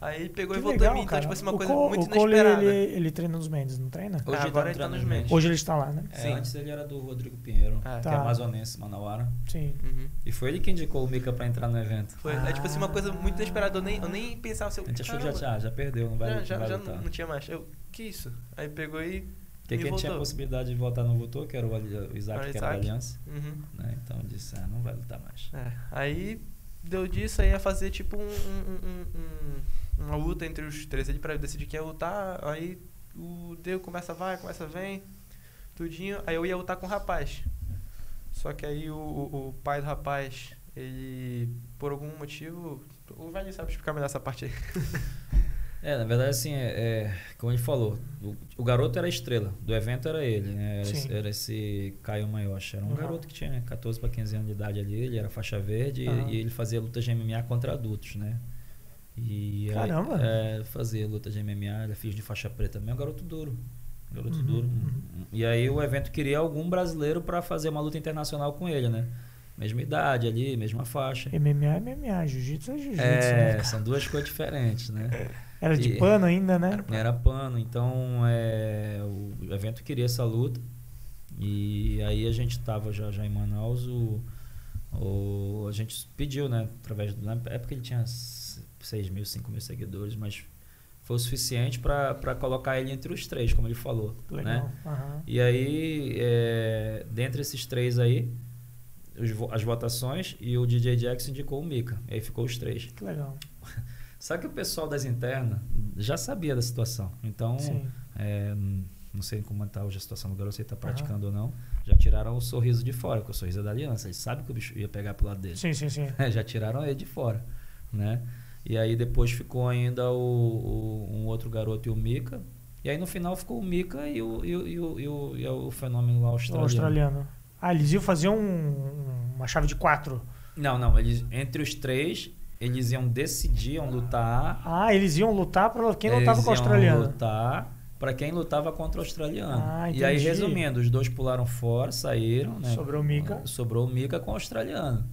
Aí ele pegou Que e voltou legal, em mim. Então, cara. tipo assim, uma o coisa Cole, muito o Cole, inesperada. ele, ele treina nos Mendes, não treina? Hoje Ah, ele agora ele tá nos Mendes. Hoje ele está lá, né? É, Sim. antes ele era do Rodrigo Pinheiro, É. que Tá. é amazonense, Manauara. Sim. Uhum. E foi ele que indicou o Mika pra entrar no evento. Foi, é tipo assim, uma coisa muito inesperada. Eu nem, eu nem pensava se eu. A gente achou que já, já, já perdeu, não vai, já, não já, vai já lutar. não, não tinha mais. Eu, que isso? Aí pegou e. Porque quem tinha a voltou. possibilidade de votar não votou, que era o, o Isaac, o que era da Isaac. Aliança. Uhum. Né? Então disse, ah, não vai lutar mais. É, aí deu disso, aí ia fazer tipo um, um- um- um- uma luta entre os três ali pra decidir quem ia lutar. Aí o deu começa vai, começa vem, tudinho. Aí eu ia lutar com o rapaz. Só que aí o, o, o pai do rapaz, ele, por algum motivo. O velho sabe explicar melhor essa parte aí. (laughs) É, na verdade, assim, é, é, como ele falou, o, o garoto era a estrela, do evento era ele, né? Era, era esse Caio Maioshi. Era um Uhum. garoto que tinha 14 para 15 anos de idade ali, ele era faixa verde e- Aham. e, ele fazia luta de MMA contra adultos, né? E aí, Caramba! É, fazia luta de MMA, ele é filho de faixa preta também, é um garoto duro. Garoto Uhum, duro. uhum. E aí o evento queria algum brasileiro para fazer uma luta internacional com ele, né? Mesma idade ali, mesma faixa. MMA é MMA, jiu-jitsu é jiu-jitsu. É, né? são duas coisas diferentes, né? (laughs) Era de e- pano ainda, né? Era pano, então é, o evento queria essa luta. E aí a gente estava já, já em Manaus, o, o- a gente pediu, né? Através do, na época ele tinha 6 mil, 5 mil seguidores, mas foi o suficiente para colocar ele entre os três, como ele falou. Legal. Né? Aham. E aí, é, dentre esses três aí, os as votações e o DJ Jackson indicou o Mika. E aí ficou os três. Que legal. (laughs) Só que o pessoal das internas já sabia da situação. Então, é, não sei como está hoje a situação do garoto, se ele está praticando ou não. Já tiraram o sorriso de fora, porque o sorriso é da aliança. Eles sabem que o bicho ia pegar pro lado dele. Sim, sim, sim. (laughs) já tiraram ele de fora, né? E aí depois ficou ainda o, o- um outro garoto e o Mika. E aí no final ficou o Mika e o, e o, e o, e o, e o fenômeno lá O australiano. australiano. Ah, eles iam fazer um- uma chave de quatro. Não, não. Eles, entre os três, eles iam decidir, iam lutar. Ah, eles iam lutar para quem eles lutava com o iam australiano. lutar para quem lutava contra o australiano. Ah, e aí, resumindo, os dois pularam fora, saíram, né? Sobrou o Mika. Sobrou o Mika com o australiano.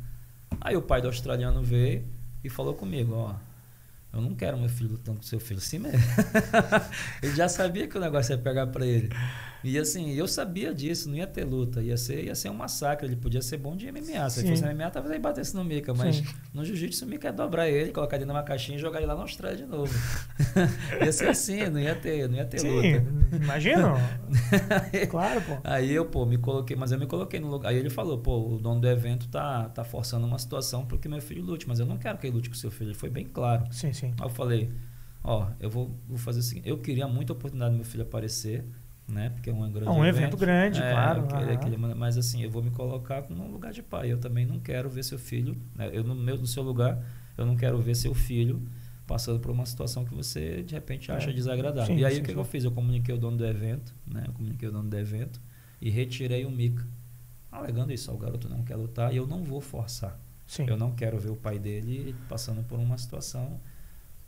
Aí o pai do australiano veio e falou comigo, ó. Eu não quero meu filho lutando com seu filho assim mesmo. (laughs) ele já sabia que o negócio ia pegar pra ele. E assim, eu sabia disso, não ia ter luta, ia ser, ia ser um massacre. Ele podia ser bom de MMA. Se ele fosse MMA, talvez ele batesse no Mika, mas Sim. no jiu-jitsu o Mika ia dobrar ele, colocar ele numa caixinha e jogar ele lá na Austrália de novo. (laughs) ia ser assim, não ia ter, não ia ter Sim, luta. imagina. (laughs) claro, pô. Aí eu, pô, me coloquei, mas eu me coloquei no lugar. Aí ele falou, pô, o dono do evento tá, tá forçando uma situação para que meu filho lute, mas eu não quero que ele lute com seu filho. Ele foi bem claro. Sim, sim. Aí eu falei, ó, eu vou, vou fazer o seguinte, eu queria muita oportunidade do meu filho aparecer, né? Porque é um grande É um evento grande, É, claro, eu queria aham. que ele- mas assim, eu vou me colocar num lugar de pai. Eu também não quero ver seu filho, né? Eu no meu no seu lugar, eu não quero ver seu filho passando por uma situação que você de repente acha É. desagradável. Sim, e aí sim, o que, sim. eu fiz? Eu comuniquei o dono do evento, né? Eu comuniquei o dono do evento e retirei o Mica. Alegando isso, o garoto não quer lutar e eu não vou forçar. Eu não quero ver o pai dele passando por uma situação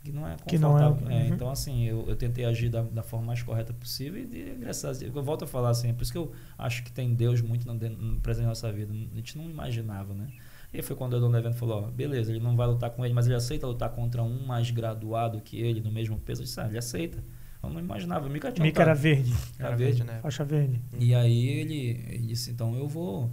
que não é Que não é confortável. É, Uhum. Então, assim, eu, eu tentei agir da, da forma mais correta possível e, e graças a Deus, eu volto a falar assim, é por isso que eu acho que tem Deus muito no, no presente da nossa vida. A gente não imaginava, né? E aí foi quando o dono do evento falou, ó, beleza, ele não vai lutar com ele, mas ele aceita lutar contra um mais graduado que ele, no mesmo peso. Eu disse, ah, ele aceita. Eu não imaginava, o Mika tinha Mica era verde, Era verde, né? faixa verde. E aí ele, ele disse, então eu vou,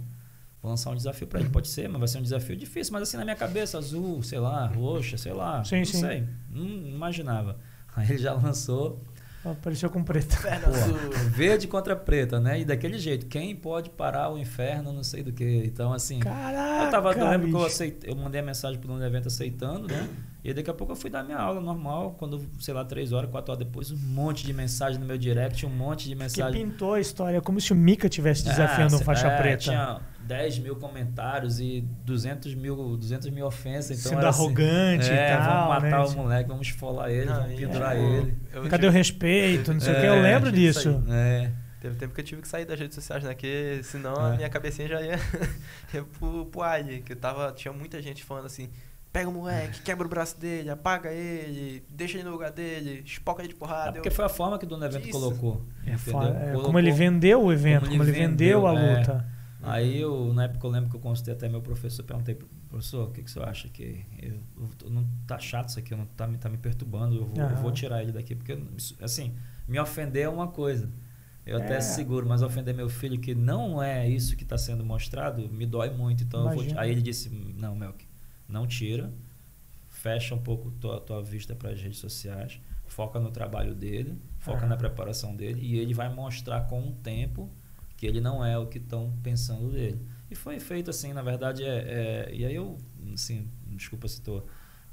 vou lançar um desafio pra ele. Pode ser, mas vai ser um desafio difícil. Mas assim, na minha cabeça, azul, sei lá, roxa, sei lá. Sim, não sim. sei. Não imaginava. Aí ele já lançou Apareceu com preto. pô, verde contra preta, né? E daquele jeito, quem pode parar o inferno, não sei do que. Então, assim, Caraca, eu tava, eu lembro que eu, bicho. aceitei, eu mandei a mensagem pro dono do evento aceitando, né? E daqui a pouco eu fui dar minha aula normal, quando, sei lá, três horas, quatro horas depois, um monte de mensagem no meu direct, um monte de Que mensagem. pintou a história como se o Mika estivesse desafiando Ah, um faixa é, preta. Tinha 10 mil comentários e 200 mil, 200 mil ofensas. Então Sendo era assim, arrogante é, e tal. vamos matar né? o moleque, vamos esfolar ele, Não, vamos pendurar tipo, ele. eu Cadê o respeito? Não sei o que. Eu É, lembro disso. É, Teve tempo que eu tive que sair das redes sociais, né? Que senão É. a minha cabecinha já ia, (laughs) ia pro, pro ar ali. Que tava, tinha muita gente falando assim: pega o moleque, quebra o braço dele, apaga ele, deixa ele no lugar dele, espoca ele de é porrada. porque Eu- foi a forma que o dono do evento Isso. colocou. É é, Colocou- como ele vendeu o evento, como, como ele ele vendeu, a vendeu, é. luta. Aí eu, na época eu lembro que eu consultei até meu professor, perguntei, professor, o que, que você acha que eu, eu não tá chato isso aqui, não tá, me- tá me perturbando, eu vou, eu vou tirar ele daqui, porque assim, me ofender é uma coisa. Eu até É. seguro, mas ofender meu filho que não é isso que está sendo mostrado, me dói muito. Então eu vou aí ele disse, não, Melk, não tira, fecha um pouco tua, tua vista para as redes sociais, foca no trabalho dele, foca Aham. na preparação dele e ele vai mostrar com o tempo que ele não é o que estão pensando dele. E foi feito assim, na verdade, é, é- e aí eu, assim, desculpa se estou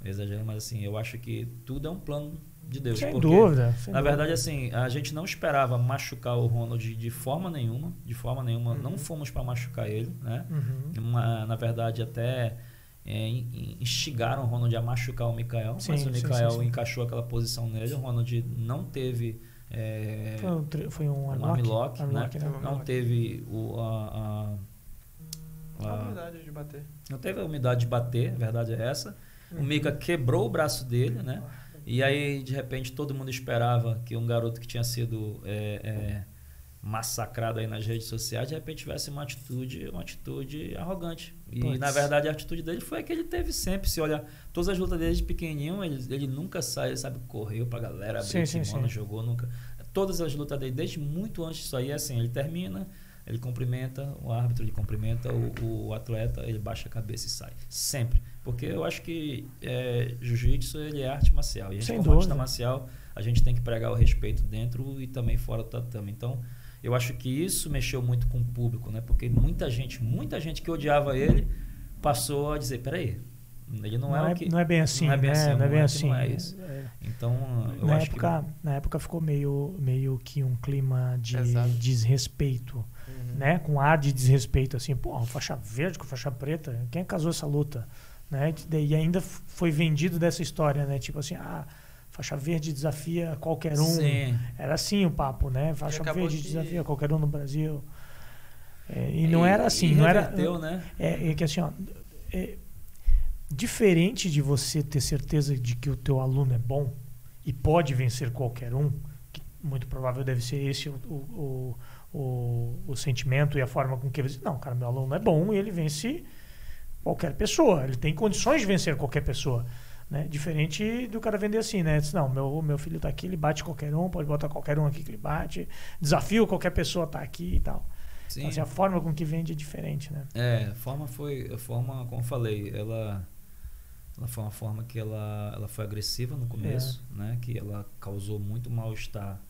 exagerando, mas assim, eu acho que tudo é um plano de Deus. Sem porque, dúvida. sem Na dúvida. verdade, assim, a gente não esperava machucar o Ronald de, de forma nenhuma, de forma nenhuma, Uhum. não fomos para machucar ele, né? Uhum. Uma- na verdade, até é, in- in- instigaram o Ronald a machucar o Mikael, Sim, mas o Mikael sim, sim. encaixou aquela posição nele, o Ronald não teve... é, Foi um, foi um um armlock, armlock, armlock, né? né? não teve o, a, a- A a- habilidade de bater. não teve a umidade de bater, a verdade é essa. O Mika quebrou o braço dele, né? E aí, de repente, todo mundo esperava que um garoto que tinha sido é, é, massacrado aí nas redes sociais, de repente tivesse uma atitude, uma atitude arrogante. E, Puts. na verdade, a atitude dele foi a que ele teve sempre. Se olhar todas as lutas dele de pequenininho, ele, ele nunca sai, ele sabe, correu pra galera, abriu Sim, jogou, nunca... Todas as lutas dele, desde muito antes disso aí, é assim, ele termina, ele cumprimenta o árbitro, ele cumprimenta o, o atleta, ele baixa a cabeça e sai. Sempre. Porque eu acho que é, jiu-jitsu ele é arte marcial. E a gente, Sem como artista dúvida. marcial, a gente tem que pregar o respeito dentro e também fora do tatame. Então, eu acho que isso mexeu muito com o público, né? Porque muita gente, muita gente que odiava ele passou a dizer, peraí, ele não, é, o que... não é bem assim, não é bem né? assim, não é bem não é que assim. não é isso. É. Então, eu na, acho época, na época ficou meio, meio que um clima de Pesado. desrespeito, Uhum. né? Com ar de desrespeito, assim, pô, faixa verde com faixa preta, quem casou essa luta? Né? E ainda foi vendido dessa história, né? Tipo assim, ah, faixa verde desafia qualquer que... um. Sim. Era assim o papo, né? Faixa verde que- desafia qualquer um no Brasil. É, e não era assim, não era. né? É, é que assim, ó, é, diferente de você ter certeza de que o teu aluno é bom e pode vencer qualquer um, que muito provável deve ser esse o, o, o, o, o sentimento e a forma com que diz, não, cara, meu aluno é bom e ele vence qualquer pessoa, ele tem condições de vencer qualquer pessoa. Né? Diferente do cara vender assim, né? Diz, não, meu, meu filho está aqui, ele bate qualquer um, pode botar qualquer um aqui que ele bate, desafio qualquer pessoa tá aqui e tal. Sim. Então, assim, a forma com que vende é diferente, né? É, a forma foi, a forma, como eu falei, ela, ela foi uma forma que ela, ela foi agressiva no começo, É. né? Que ela causou muito mal-estar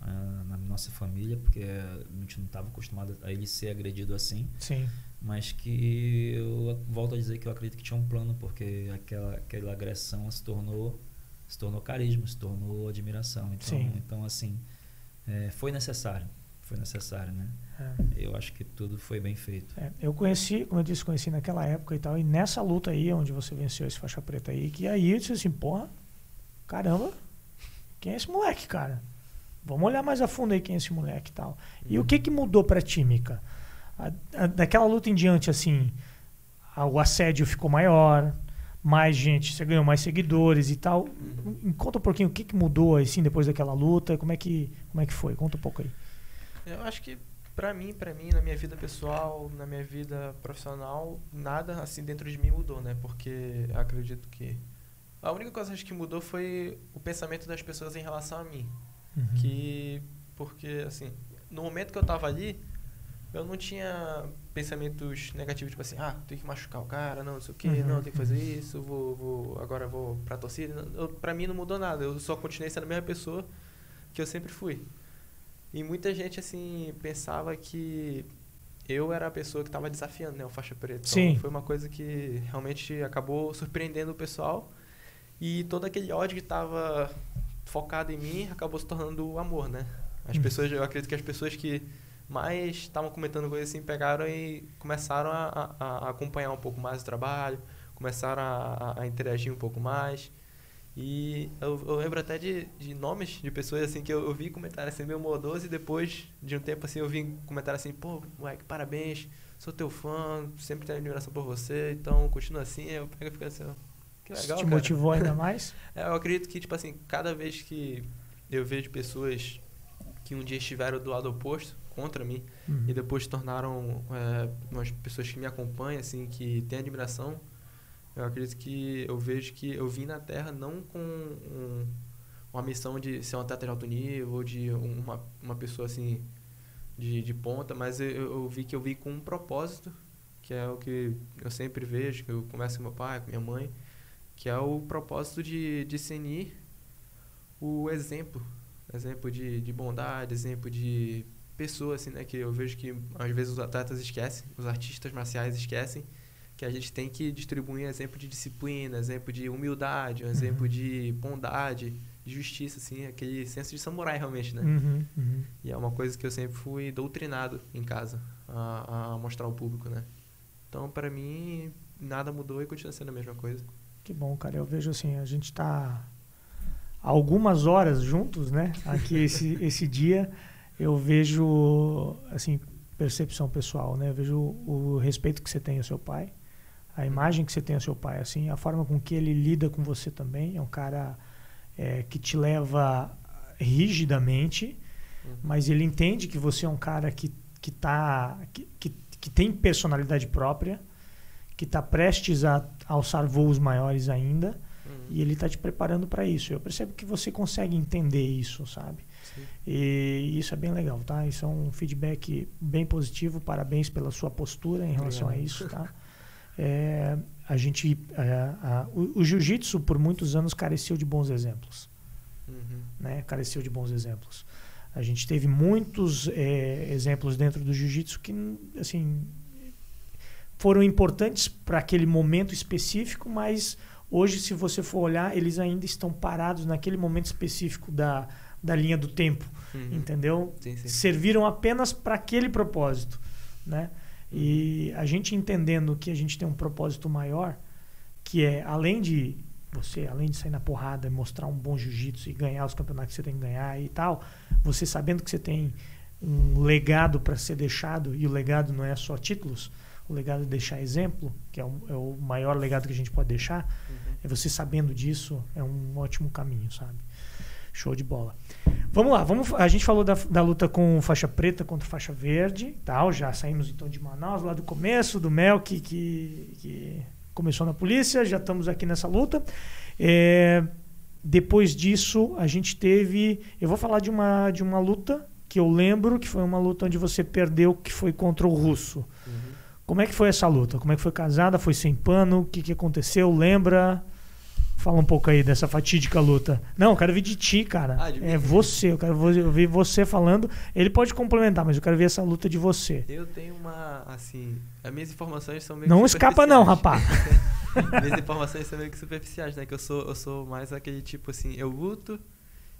ah, na nossa família, porque a gente não estava acostumado a ele ser agredido assim. Sim. Mas que eu volto a dizer que eu acredito que tinha um plano, porque aquela, aquela agressão se tornou, se tornou carisma, se tornou admiração. Então, Sim. então assim, é, foi necessário. Foi necessário, né? É. Eu acho que tudo foi bem feito. É, eu conheci, como eu disse, conheci naquela época e tal, e nessa luta aí, onde você venceu esse faixa preta aí, que aí eu disse assim, porra, caramba, quem é esse moleque, cara? Vamos olhar mais a fundo aí quem é esse moleque e tal. E o que que mudou pra Tímica? A- a- daquela luta em diante, assim, a- o assédio ficou maior, mais gente, você ganhou mais seguidores e tal. Me Conta um pouquinho o que que mudou, assim, depois daquela luta, como é que, como é que foi? Conta um pouco aí. Eu acho que pra mim, pra mim, na minha vida pessoal, na minha vida profissional, nada assim dentro de mim mudou, né? Porque eu acredito que a única coisa acho que mudou foi o pensamento das pessoas em relação a mim, Uhum. que porque assim, no momento que eu tava ali, eu não tinha pensamentos negativos, tipo assim, ah, tem que machucar o cara, não, não sei o quê, Uhum, não, tem que fazer isso, vou, vou agora vou pra torcida. Eu, pra mim não mudou nada, eu só continuei sendo a mesma pessoa que eu sempre fui. E muita gente, assim, pensava que eu era a pessoa que estava desafiando, né, o faixa preta. Então, Sim. foi uma coisa que realmente acabou surpreendendo o pessoal. E todo aquele ódio que estava focado em mim acabou se tornando o amor, né? As Uhum. pessoas, eu acredito que as pessoas que mais estavam comentando coisas assim pegaram e começaram a, a- a acompanhar um pouco mais o trabalho, começaram a, a- interagir um pouco mais. E eu, eu lembro até de, de nomes de pessoas assim que eu, eu vi comentário assim meio mordoso e depois de um tempo assim eu vi comentário assim, pô, moleque, parabéns, sou teu fã, sempre tenho admiração por você, então continua assim, eu pego e fico assim, ó, que Isso legal, te cara. motivou ainda (laughs) mais? É, eu acredito que, tipo assim, cada vez que eu vejo pessoas que um dia estiveram do lado oposto, contra mim, Uhum. e depois se tornaram é, umas pessoas que me acompanham, assim, que têm admiração, eu acredito que eu vejo que eu vim na Terra não com um- uma missão de ser um atleta de alto nível, ou de uma, uma pessoa, assim, de, de ponta, mas eu, eu vi que eu vim com um propósito, que é o que eu sempre vejo, que eu começo com meu pai, com minha mãe, que é o propósito de discernir o exemplo, exemplo de, de bondade, exemplo de pessoa, assim, né, que eu vejo que às vezes os atletas esquecem, os artistas marciais esquecem, que a gente tem que distribuir exemplo de disciplina, exemplo de humildade, um exemplo de bondade, de justiça, assim, aquele senso de samurai realmente, né? Uhum, uhum. E é uma coisa que eu sempre fui doutrinado em casa a, a mostrar ao público, né? Então, para mim, nada mudou e continua sendo a mesma coisa. Que bom, cara. Eu vejo assim, a gente tá há algumas horas juntos, né? Aqui esse, esse dia eu vejo assim percepção pessoal, né? Eu vejo o respeito que você tem ao seu pai, a imagem que você tem ao seu pai, assim, a forma com que ele lida com você também. É um cara é, que te leva rigidamente, Uhum. mas ele entende que você é um cara que que tá que, que, que tem personalidade própria, que está prestes a alçar voos maiores ainda Uhum. e ele está te preparando para isso. Eu percebo que você consegue entender isso, sabe? Sim. E isso é bem legal, tá? Isso é um feedback bem positivo. Parabéns pela sua postura em relação a Obrigado. isso, tá? É, a gente, é, a- o, o jiu-jitsu por muitos anos careceu de bons exemplos Uhum. né, careceu de bons exemplos. A gente teve muitos eh, exemplos dentro do jiu-jitsu que, assim, foram importantes para aquele momento específico, mas hoje, se você for olhar, eles ainda estão parados naquele momento específico da, da linha do tempo, Uhum. entendeu? Sim, sim. Serviram apenas para aquele propósito, né? E a gente entendendo que a gente tem um propósito maior, que é além de você, além de sair na porrada e mostrar um bom jiu-jitsu e ganhar os campeonatos que você tem que ganhar e tal, você sabendo que você tem um legado para ser deixado e o legado não é só títulos, o legado é deixar exemplo, que é o, é o maior legado que a gente pode deixar, Uhum. é você sabendo disso é um ótimo caminho, sabe? Show de bola. Vamos lá, vamos, a gente falou da, da luta com faixa preta contra faixa verde, tal, já saímos então de Manaus lá do começo, do Mel que, que, que começou na polícia, já estamos aqui nessa luta. É, depois disso, a gente teve, eu vou falar de uma, de uma luta que eu lembro que foi uma luta onde você perdeu, que foi contra o russo. Uhum. Como é que foi essa luta? Como é que foi casada? Foi sem pano? O que, que aconteceu? Lembra? Fala um pouco aí dessa fatídica luta. Não, eu quero ver de ti, cara. Ah, de é você, eu quero ouvir você falando. Ele pode complementar, mas eu quero ver essa luta de você. Eu tenho uma, assim, as minhas informações são meio Não escapa não, rapaz. (laughs) Minhas informações são meio que superficiais, né? Que eu sou, eu sou mais aquele tipo assim, eu luto,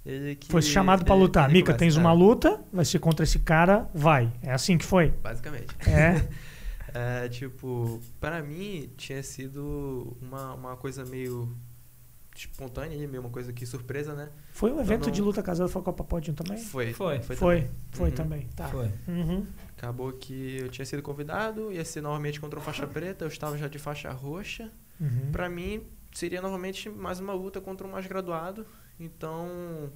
ele que... Foi chamado pra ele- lutar. Mica, tens é, uma luta, vai ser contra esse cara, vai. É assim que foi? Basicamente. É. (laughs) É, tipo, para mim tinha sido uma, uma coisa meio espontânea, ali, uma coisa que surpresa, né? Foi um evento não- de luta casada foi a Copa Podium também? Foi. Foi. Foi, também. foi Uhum. também. Tá. Foi. Uhum. Acabou que eu tinha sido convidado, ia ser novamente contra o faixa preta, eu estava já de faixa roxa. Uhum. Pra mim, seria novamente mais uma luta contra um mais graduado. Então,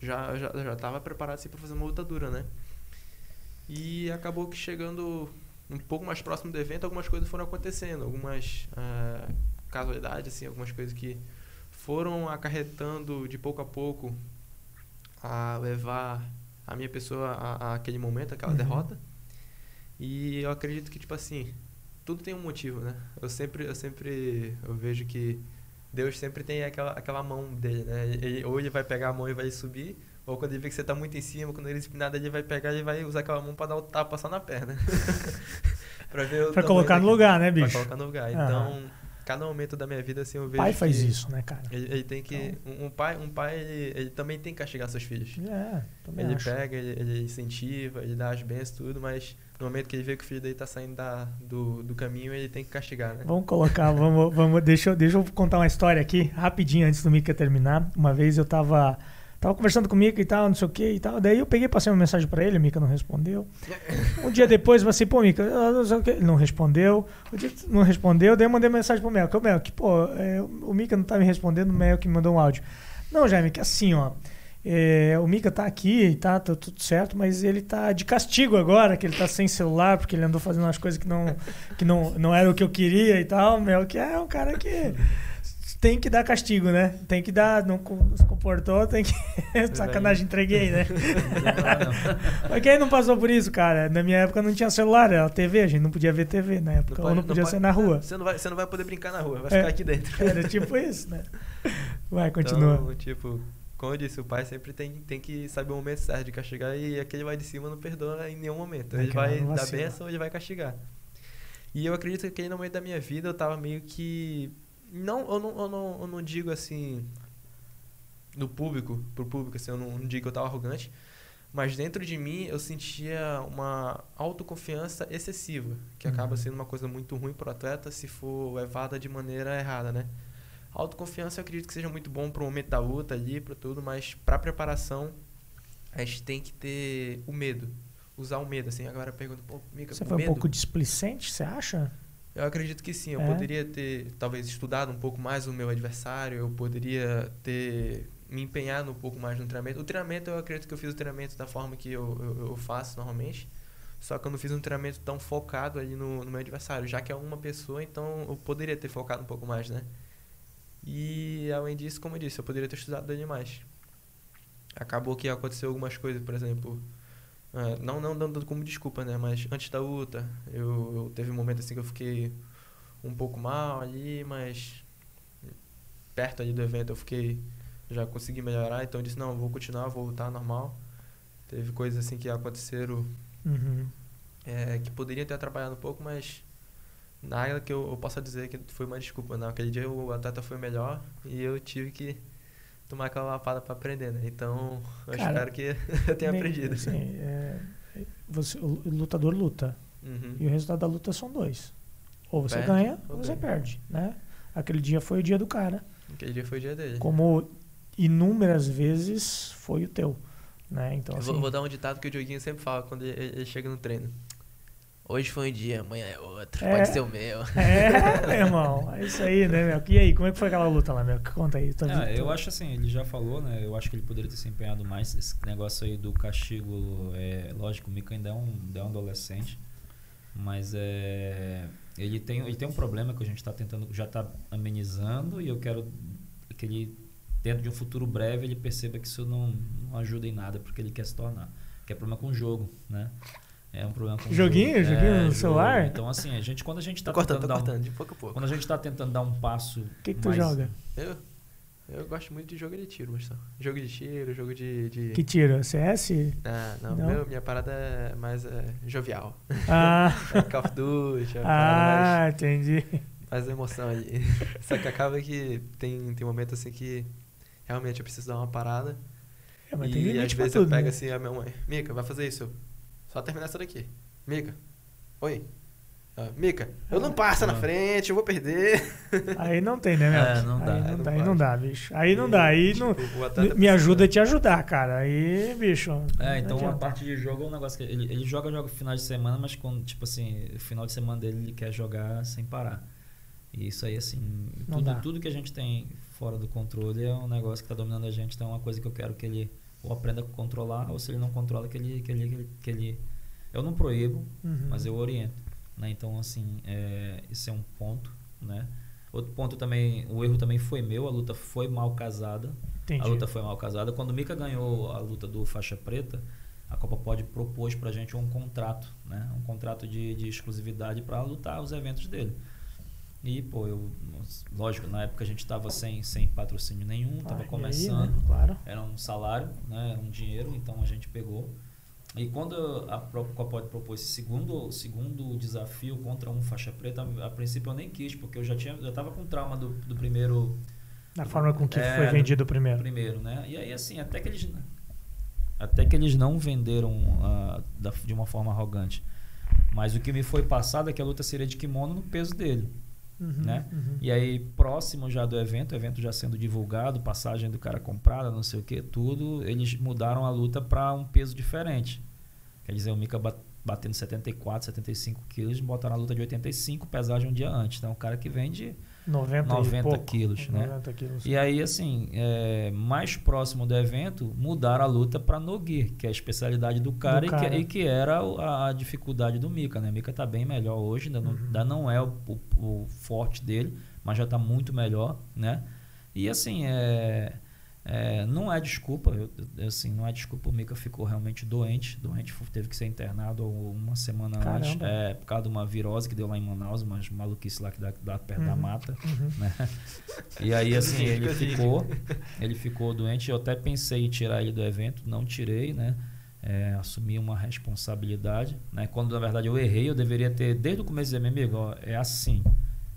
já já já estava preparado assim, para fazer uma luta dura, né? E acabou que chegando um pouco mais próximo do evento, algumas coisas foram acontecendo, algumas ah, casualidades, assim, algumas coisas que foram acarretando de pouco a pouco a levar a minha pessoa a, a aquele momento, aquela Uhum. derrota. E eu acredito que tipo assim, tudo tem um motivo, né? Eu sempre, eu sempre, eu vejo que Deus sempre tem aquela, aquela mão dele, né? Ele, ou ele vai pegar a mão e vai subir, ou quando ele vê que você tá muito em cima, quando ele nada ele vai pegar e vai usar aquela mão para dar o tapa só na perna. (laughs) pra ver Pra tamanho colocar no lugar, né, Pra bicho? colocar no lugar. Então, cada momento da minha vida assim eu vejo pai faz isso, né, cara? Ele, ele tem que Então- um, um pai, um pai ele, ele também tem que castigar seus filhos. É, também Ele acho. pega, ele, ele incentiva, ele dá as bênçãos tudo, mas no momento que ele vê que o filho dele tá saindo da, do, do caminho, ele tem que castigar, né? Vamos colocar, vamos, vamos, deixa, eu- deixa eu contar uma história aqui, rapidinho, antes do Mika terminar. Uma vez eu tava, tava conversando com o Mika e tal, não sei o que e tal. Daí eu peguei, passei uma mensagem pra ele, o Mika não respondeu. Um dia depois eu falei assim, pô, Mika, eu não sei o quê. Ele não respondeu. O dia que não respondeu, daí eu mandei mensagem pro Mel, que o Mel, que, pô, é, o Mika não tá me respondendo, o Mel que me mandou um áudio. Não, Jaime, que assim, ó. é, o Mika tá aqui e tá, tá tudo certo, mas ele tá de castigo agora, que ele tá sem celular, porque ele andou fazendo umas coisas que não, que não, não era o que eu queria e tal. Mel, que é um cara que tem que dar castigo, né? Tem que dar, não se comportou, tem que. (laughs) Sacanagem, entreguei, né? (laughs) Mas quem não passou por isso, cara? Na minha época não tinha celular, era TV, a gente não podia ver TV na época, ou não podia pode- sair na rua. Você não, vai, você não vai poder brincar na rua, vai É. ficar aqui dentro. Era tipo isso, né? Vai, continua. Então, tipo, como eu disse, o pai sempre tem, tem que saber o momento certo de castigar e aquele lá de cima não perdoa em nenhum momento. Ele não vai dar benção ou ele vai castigar. E eu acredito que aquele momento da minha vida eu tava meio que. Não, eu não, eu não, eu não digo assim. No público, pro público, assim, eu não, não digo que eu tava arrogante. Mas dentro de mim eu sentia uma autoconfiança excessiva, que acaba Uhum. sendo uma coisa muito ruim pro atleta se for levada de maneira errada, né? Autoconfiança eu acredito que seja muito bom pro momento da luta ali, para tudo, mas pra preparação a gente tem que ter o medo. Usar o medo, assim. Agora pergunta, pô, Mica, Você foi um medo? pouco displicente, você acha? Eu acredito que sim. Eu É? poderia ter, talvez, estudado um pouco mais o meu adversário. Eu poderia ter me empenhado um pouco mais no treinamento. O treinamento, eu acredito que eu fiz o treinamento da forma que eu, eu, eu faço normalmente. Só que eu não fiz um treinamento tão focado ali no, no meu adversário. Já que é uma pessoa, então eu poderia ter focado um pouco mais, né? E, além disso, como eu disse, eu poderia ter estudado ele mais. Acabou que aconteceu algumas coisas, por exemplo... é, não, não dando como desculpa, né? Mas antes da luta, eu, eu teve um momento assim que eu fiquei um pouco mal ali, mas perto ali do evento eu fiquei já consegui melhorar, então eu disse não, vou continuar, vou voltar normal. Teve coisas assim que aconteceram Uhum. é, que poderiam ter atrapalhado um pouco, mas nada que eu, eu possa dizer que foi uma desculpa. Não, aquele dia o atleta foi melhor e eu tive que tomar aquela lapada para aprender, né? Então, eu Cara, espero que (laughs) eu tenha aprendido. assim, é, você, o lutador luta. Uhum. E o resultado da luta são dois. Ou você Perde ganha ou você ganha. perde, né? Aquele dia foi o dia do cara. Aquele dia foi o dia dele. Como inúmeras vezes foi o teu. Né? Então, Eu assim, vou, vou dar um ditado que o Dioguinho sempre fala quando ele, ele chega no treino. Hoje foi um dia, amanhã é outro. É. Pode ser o meu. É, meu irmão. É isso aí, né, meu? E aí, como é que foi aquela luta lá, meu? Conta aí. Ah, vida. eu acho assim, ele já falou, né? Eu acho que ele poderia ter se empenhado mais. Esse negócio aí do castigo, é lógico, o Mika ainda é um, ainda é um adolescente, mas é, ele, tem, ele tem um problema que a gente está tentando, já está amenizando e eu quero que ele, dentro de um futuro breve, ele perceba que isso não, não ajuda em nada porque ele quer se tornar. Que é problema com o jogo, né? É um problema com o Joguinho? jogo. Joguinho no jogo. celular? Então, assim, a gente, quando a gente Tô está cortando, tentando tô dar um, cortando, de pouco a pouco. quando a gente tá tentando dar um passo O que, que tu mais- joga? Eu, eu gosto muito de jogo de tiro, mas só. Jogo de tiro, jogo de. de... Que tira? CS? Ah, não, Não? Meu, minha parada é mais é, jovial. Ah, (laughs) É Call of Duty, é ah entendi. mais, mais emoção ali. (laughs) Só que acaba que tem, tem momento assim que realmente eu preciso dar uma parada. É, mas tem e limite às vezes tudo, eu pego né? assim a minha mãe, Mica, vai fazer isso. Só terminar essa daqui. Mica, oi. Ah, Mica, eu não passo na Ah. frente, eu vou perder. (laughs) Aí não tem, né, meu? É, não dá. Aí É, não não dá, aí não dá, bicho. Aí não dá, aí não... Tipo, o atleta Me ajuda a te ajudar, cara. Aí, bicho. É, então não a adianta. parte de jogo é um negócio que ele, ele joga, joga final de semana, mas quando, tipo assim, o final de semana dele ele quer jogar sem parar. E isso aí, assim, Não tudo, tudo que a gente tem fora do controle é um negócio que tá dominando a gente, então é uma coisa que eu quero que ele ou aprenda a controlar, ou se ele não controla, que ele. Que ele, que ele, que ele eu não proíbo, Uhum. mas eu oriento. Né? Então, assim, é, esse é um ponto, né? Outro ponto também, o erro também foi meu, a luta foi mal casada. Entendi. A luta foi mal casada. Quando o Mika ganhou a luta do faixa preta, a Copa Pod propôs pra gente um contrato, né? Um contrato de, de exclusividade para lutar os eventos dele. E, pô, eu, lógico, na época a gente tava sem, sem patrocínio nenhum, Ah, tava e aí, começando né? Claro. era um salário, né, era um dinheiro, então a gente pegou. E quando a própria Copod propôs esse segundo, segundo desafio contra um faixa preta, a, a princípio eu nem quis, porque eu já tinha, já tava com trauma do, do primeiro, Da forma com que É, foi do- vendido primeiro. primeiro, né? E aí assim, até que eles até que eles não venderam ah, da- de uma forma arrogante. Mas o que me foi passado é que a luta seria de kimono no peso dele. Uhum, né? uhum. E aí, próximo já do evento, o evento já sendo divulgado, passagem do cara comprada, não sei o que, tudo, eles mudaram a luta para um peso diferente. Quer dizer, o Mika ba- batendo 74, 75 quilos, botaram a luta de 85, pesagem um dia antes. Então, um cara que vende 90, e 90 pouco. quilos, né? 90 quilos. E aí, assim, é, mais próximo do evento, mudaram a luta para Nogueir, que é a especialidade do cara, Do e, cara. Que, e que era a, a dificuldade do Mika, né? Mika tá bem melhor hoje, ainda não, Uhum. ainda não é o, o- o forte dele, mas já tá muito melhor, né? E assim, é, é, não é desculpa, eu- assim, não é desculpa, o Mika ficou realmente doente, doente, teve que ser internado uma semana antes, Caramba. é, por causa de uma virose que deu lá em Manaus, umas maluquice lá que dá, dá perto da Uhum. mata, Uhum. né? E aí, assim, Fica ele assim. ficou, ele ficou doente. Eu até pensei em tirar ele do evento, não tirei, né? É, assumi uma responsabilidade, né? Quando na verdade eu errei, eu deveria ter desde o começo dizer, meu amigo, ó, é assim.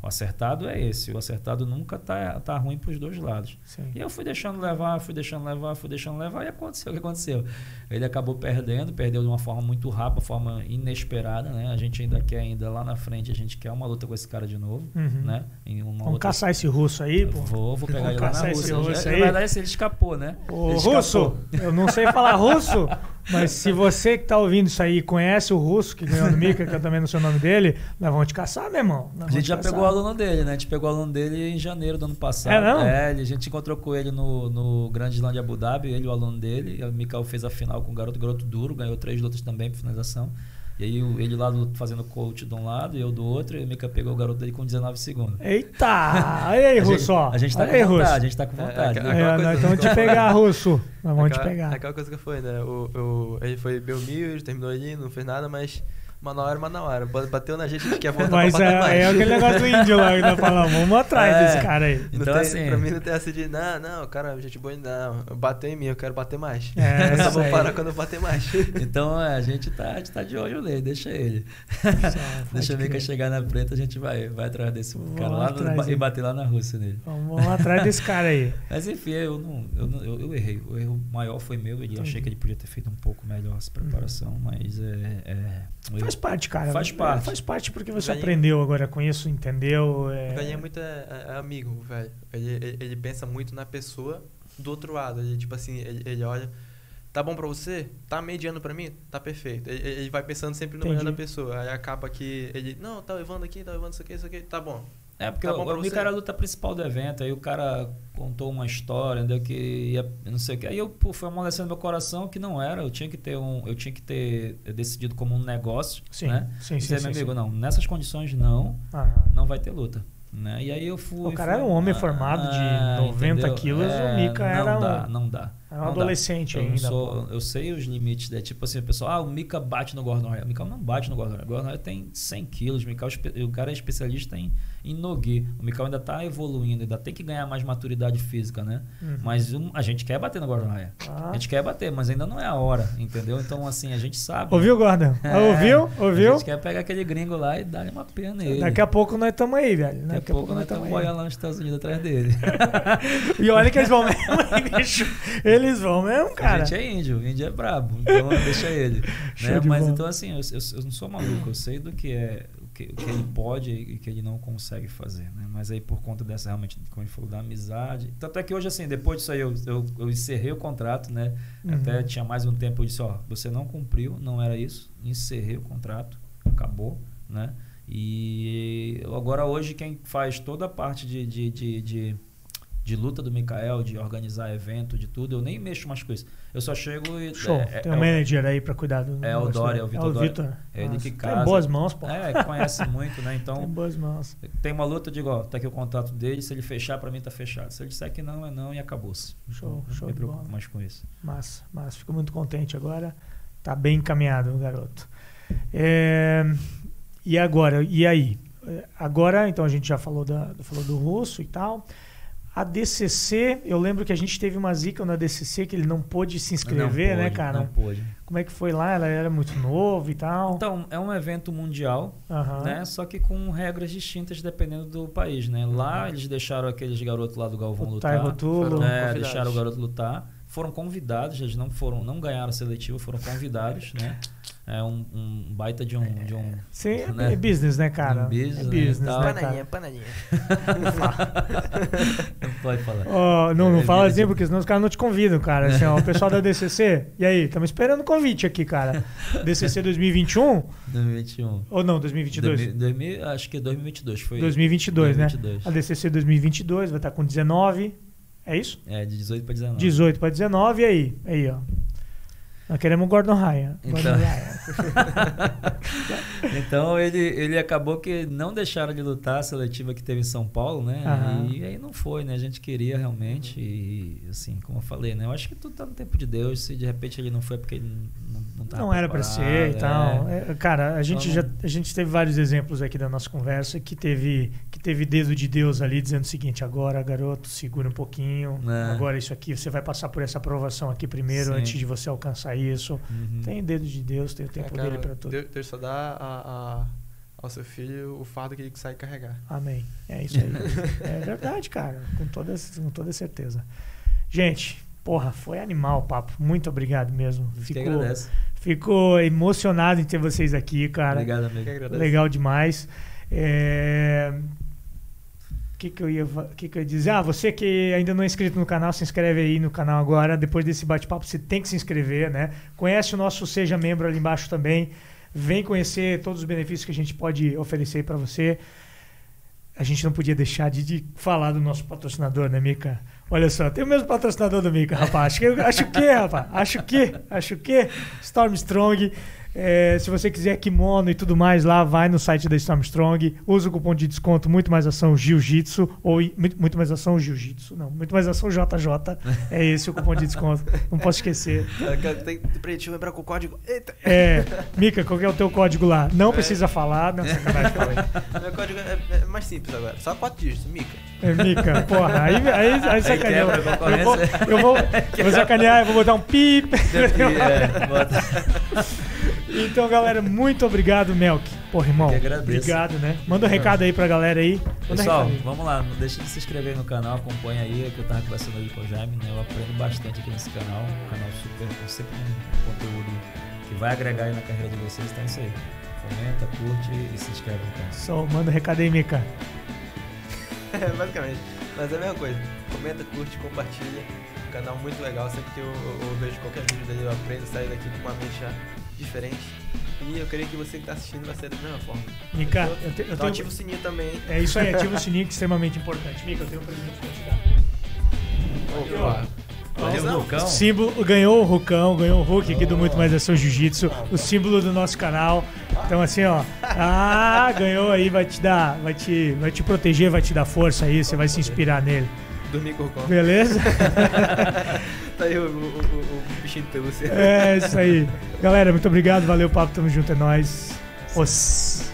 O acertado é esse. O acertado nunca tá, tá ruim para os dois lados. Sim. E eu fui deixando levar, fui deixando levar, fui deixando levar e aconteceu o que aconteceu. Ele acabou perdendo, perdeu de uma forma muito rápida, forma inesperada, né? A gente ainda quer ainda lá na frente, a gente quer uma luta com esse cara de novo, Uhum. né? Vamos outra caçar esse russo aí, pô. Vou, vou pegar Vamos ele lá na caçar esse Rússia. russo aí. Na verdade, assim, ele escapou, né? Ô, Ele russo, escapou. eu não sei falar (laughs) russo, mas se você que tá ouvindo isso aí conhece o russo que ganhou no Mika, que eu também não sei o nome dele, nós vamos te caçar, meu irmão. Nós A gente te já caçar. pegou o aluno dele, né? A gente pegou o aluno dele em janeiro do ano passado. É, não? ele- a gente encontrou com ele no, no Grande Slam de Abu Dhabi, ele e o aluno dele. E o Mikael fez a final com o garoto, garoto duro, ganhou três lutas também por finalização. E aí ele lá do- fazendo coach de um lado e eu do outro, e o Mika pegou o garoto dele com 19 segundos. Eita! (laughs) Aí, A russo, gente, ó. a gente tá Olha com aí, vontade, russo. a gente tá com É, vontade. é, É, coisa nós vamos te pegar, russo. Nós vamos te pegar. Aquela coisa que foi, né? O, o, ele foi bem humilde, terminou ali, não fez nada, mas uma na hora, uma na hora. Ba- Bateu na gente, a gente quer voltar Mas pra bater é, mais. é aquele negócio do índio lá que nós falamos. Vamos (laughs) atrás É. desse cara aí. Não Então, tem, assim- Pra mim não tem essa de, não, não, o cara, gente boa, não. Bateu em mim, eu quero bater mais. É, (laughs) eu só vou parar quando eu bater mais. (laughs) Então é, a gente tá, a gente tá de olho nele, deixa ele. Só, Deixa o Mika crer. chegar na preta, a gente vai, vai atrás desse Vamos cara lá no- atrás, e bater lá na Rússia nele. Vamos, vamos atrás desse cara aí. Mas enfim, eu não, eu, não- eu, eu errei. O erro maior foi meu. Ele, eu achei que ele podia ter feito um pouco melhor essa preparação, mas é. é Faz parte, cara. Faz É, parte. Faz parte porque você Velhinho- aprendeu agora com isso, entendeu? O É... velhinho é muito é, é amigo, velho. Ele, ele, ele pensa muito na pessoa do outro lado. Ele, tipo assim, ele, ele olha. Tá bom pra você? Tá mediano pra mim? Tá perfeito. Ele, ele vai pensando sempre no Entendi. melhor da pessoa. Aí acaba que ele, não, tá levando aqui, tá levando isso aqui, isso aqui, tá bom. É, porque Tá o, bom o Mica era a luta principal do evento, aí o cara contou uma história, entendeu? Que ia, não sei o que. Aí eu, pô, foi amolecendo meu coração que não era. Eu tinha que ter um. Eu tinha que ter decidido como um negócio. Sim, né? sim, sim, Dizer, sim, meu amigo, sim. não, nessas condições não, Aham. não vai ter luta. Né? E aí eu fui. O cara fui- era um homem formado de 90 entendeu? quilos, o Mica não era dá, um- Não dá. Era um não adolescente eu ainda. sou- eu sei os limites, né? Tipo assim, o pessoal, ah, o Mika bate no Gordon Ryan. O Mika não bate no Gordon Ryan. O Gordon Ryan tem 100 quilos. O, é o cara é especialista em, em no-gi. O Mika ainda tá evoluindo, ainda tem que ganhar mais maturidade física, né? Uhum. Mas um- a gente quer bater no Gordon Ryan. Ah. A gente quer bater, mas ainda não é a hora, entendeu? Então, assim, a gente sabe. Ouviu, Gordon? É, Ouviu? A Ouviu? gente quer pegar aquele gringo lá e dar-lhe uma pena nele. Daqui a pouco nós estamos aí, velho. Daqui a pouco nós estamos boiando lá nos Estados Unidos atrás dele. (laughs) E olha que eles vão (laughs) mesmo, (laughs) bicho. Eles vão mesmo, cara. A gente é índio, o índio é brabo, então deixa ele. (laughs) Né? de Mas bola. então assim, eu, eu- eu não sou maluco, eu sei do que é o que, o que ele pode e o que ele não consegue fazer. Né? Mas aí por conta dessa realmente, como ele falou, da amizade. Tanto é que hoje, assim, depois disso aí eu, eu, eu encerrei o contrato, né? Uhum. Até tinha mais um tempo, eu disse, ó, você não cumpriu, não era isso, encerrei o contrato, acabou, né? E agora hoje quem faz toda a parte de, de, de, de, de luta do Mikael, de organizar evento, de tudo, eu nem mexo mais com isso. Eu só chego e. Show. é- Tem é um o- manager aí pra cuidar do. É o Dória, né? é o Vitor. Vitor. É ele que casa. Tá em boas mãos, pô. É, conhece (laughs) muito, né? Tem Então, boas mãos. tem uma luta, eu digo, ó, tá aqui o contrato dele, se ele fechar, pra mim tá fechado. Se ele disser que não, é não e acabou-se. Show, Não show me de preocupo bola. mais com isso. Massa, massa. Fico muito contente agora. Tá bem encaminhado, o garoto. É, E agora? E aí? É, Agora, então a gente já falou, da, falou do russo e tal. A DCC, eu lembro que a gente teve uma zica na DCC que ele não pôde se inscrever, Não né, pôde, cara? Não pôde. Como é que foi lá? Ela era muito novo e tal. Então, é um evento mundial, Aham. né? Só que com regras distintas dependendo do país, né? Lá eles deixaram aqueles garotos lá do Galvão O lutar. Rotulo. Foram né, convidados. deixaram o garoto lutar. Foram convidados, eles não foram, não ganharam a seletiva, foram convidados, né? (laughs) É um, um baita de um, de um Sim, é, né? é business, né, cara? Um business, é né, business, né, Panelinha, cara? panelinha. (laughs) não pode falar. Ó, não, não É fala vida assim, de- porque senão os caras não te convidam, cara. Assim, ó, o pessoal da DCC, e aí? Estamos esperando o convite aqui, cara. DCC 2021 2021. ou não, 2022? 2000, 2000, acho que 2022 foi. 2022, né? 2022. A DCC 2022 vai estar com 19. É isso? É, de 18 para 19. 18 para 19, e aí? Aí, ó. Nós queremos o Gordon Ryan. Gordon Então. Ryan. (laughs) Então ele, ele acabou que não deixaram de lutar a seletiva que teve em São Paulo, né? Aham. E aí não foi, né? A gente queria realmente. E assim, como eu falei, né? Eu acho que tudo tá no tempo de Deus. Se de repente ele não foi porque ele não, não tava Não era para ser e é. tal. É, cara, a gente Então, já a gente teve vários exemplos aqui da nossa conversa que teve que teve dedo de Deus ali dizendo o seguinte: agora, garoto, segura um pouquinho. É. Agora isso aqui você vai passar por essa aprovação aqui primeiro Sim. antes de você alcançar isso. Uhum. Tem dedo de Deus, tem o tempo É, cara, dele para tudo. Deus, Deus só dá a, a- ao seu filho o fardo que ele sai carregar. Amém. É isso aí. (laughs) é verdade, cara. Com toda, com toda certeza. Gente, porra, foi animal o papo. Muito obrigado mesmo. Ficou, agradece. ficou emocionado em ter vocês aqui, cara. Obrigado, amigo. Legal demais. É... Que, que, eu ia, que, que eu ia dizer? Ah, você que ainda não é inscrito no canal, se inscreve aí no canal agora. Depois desse bate-papo, você tem que se inscrever, né? Conhece o nosso Seja Membro ali embaixo também. Vem conhecer todos os benefícios que a gente pode oferecer para você. A gente não podia deixar de, de falar do nosso patrocinador, né, Mica? Olha só, tem o mesmo patrocinador do Mica, rapaz. Acho que, acho que, rapaz. Acho que, acho que. Storm Strong. É, se você quiser kimono e tudo mais lá, vai no site da Storm Strong. Usa o cupom de desconto Muito Mais Ação Jiu-Jitsu. Ou muito, muito Mais Ação Jiu-Jitsu. Não, Muito Mais Ação JJ. É esse o cupom de desconto. Não posso esquecer. (laughs) Tem, peraí, deixa eu lembrar com o código. Eita! É, Mica, qual que é o teu código lá? Não precisa falar. Não, sacanagem, falei. (laughs) Meu código é, é mais simples agora. Só quatro dígitos, Mica. É, Mica, porra, aí, aí, aí sacaneou. quebra a Eu vou, eu vou, (laughs) eu vou sacanear, eu vou botar um pip. É, bota- Então, galera, muito obrigado, Melk. Porra, irmão, Eu que agradeço. obrigado, né? Manda um recado aí pra galera aí. Manda Pessoal, recado aí. vamos lá, não deixe de se inscrever no canal, acompanha aí, que eu tava conversando aí com o Jaime, né? Eu aprendo bastante aqui nesse canal, um canal super, com sempre um conteúdo que vai agregar aí na carreira de vocês, então é isso aí. Comenta, curte e se inscreve no canal. Só manda um recado aí, Mica. (laughs) É, basicamente. Mas é a mesma coisa. Comenta, curte, compartilha. canal muito legal. Sempre que eu, eu- eu vejo qualquer vídeo dele, eu aprendo, saio daqui com uma mente diferente. E eu creio que você que está assistindo vai ser da mesma forma. Mica, eu, te- eu Então tenho. ativa o sininho também. É isso aí, ativa o (laughs) sininho que é extremamente importante. Mica, eu tenho um presente pra te dar. Opa. Valeu, Não. Lucão. Símbolo, ganhou o Rucão, ganhou o Hulk aqui do Muito Mais Ação Jiu-Jitsu, o símbolo do nosso canal. Então assim, ó, ah, ganhou aí, vai te dar, vai te, vai te proteger, vai te dar força aí, você vai se inspirar nele. Dormir com o cão. Beleza? (laughs) Tá aí o, o, o, bichinho de pelúcia. É isso aí. Galera, muito obrigado, valeu papo, tamo junto, é nóis. Os.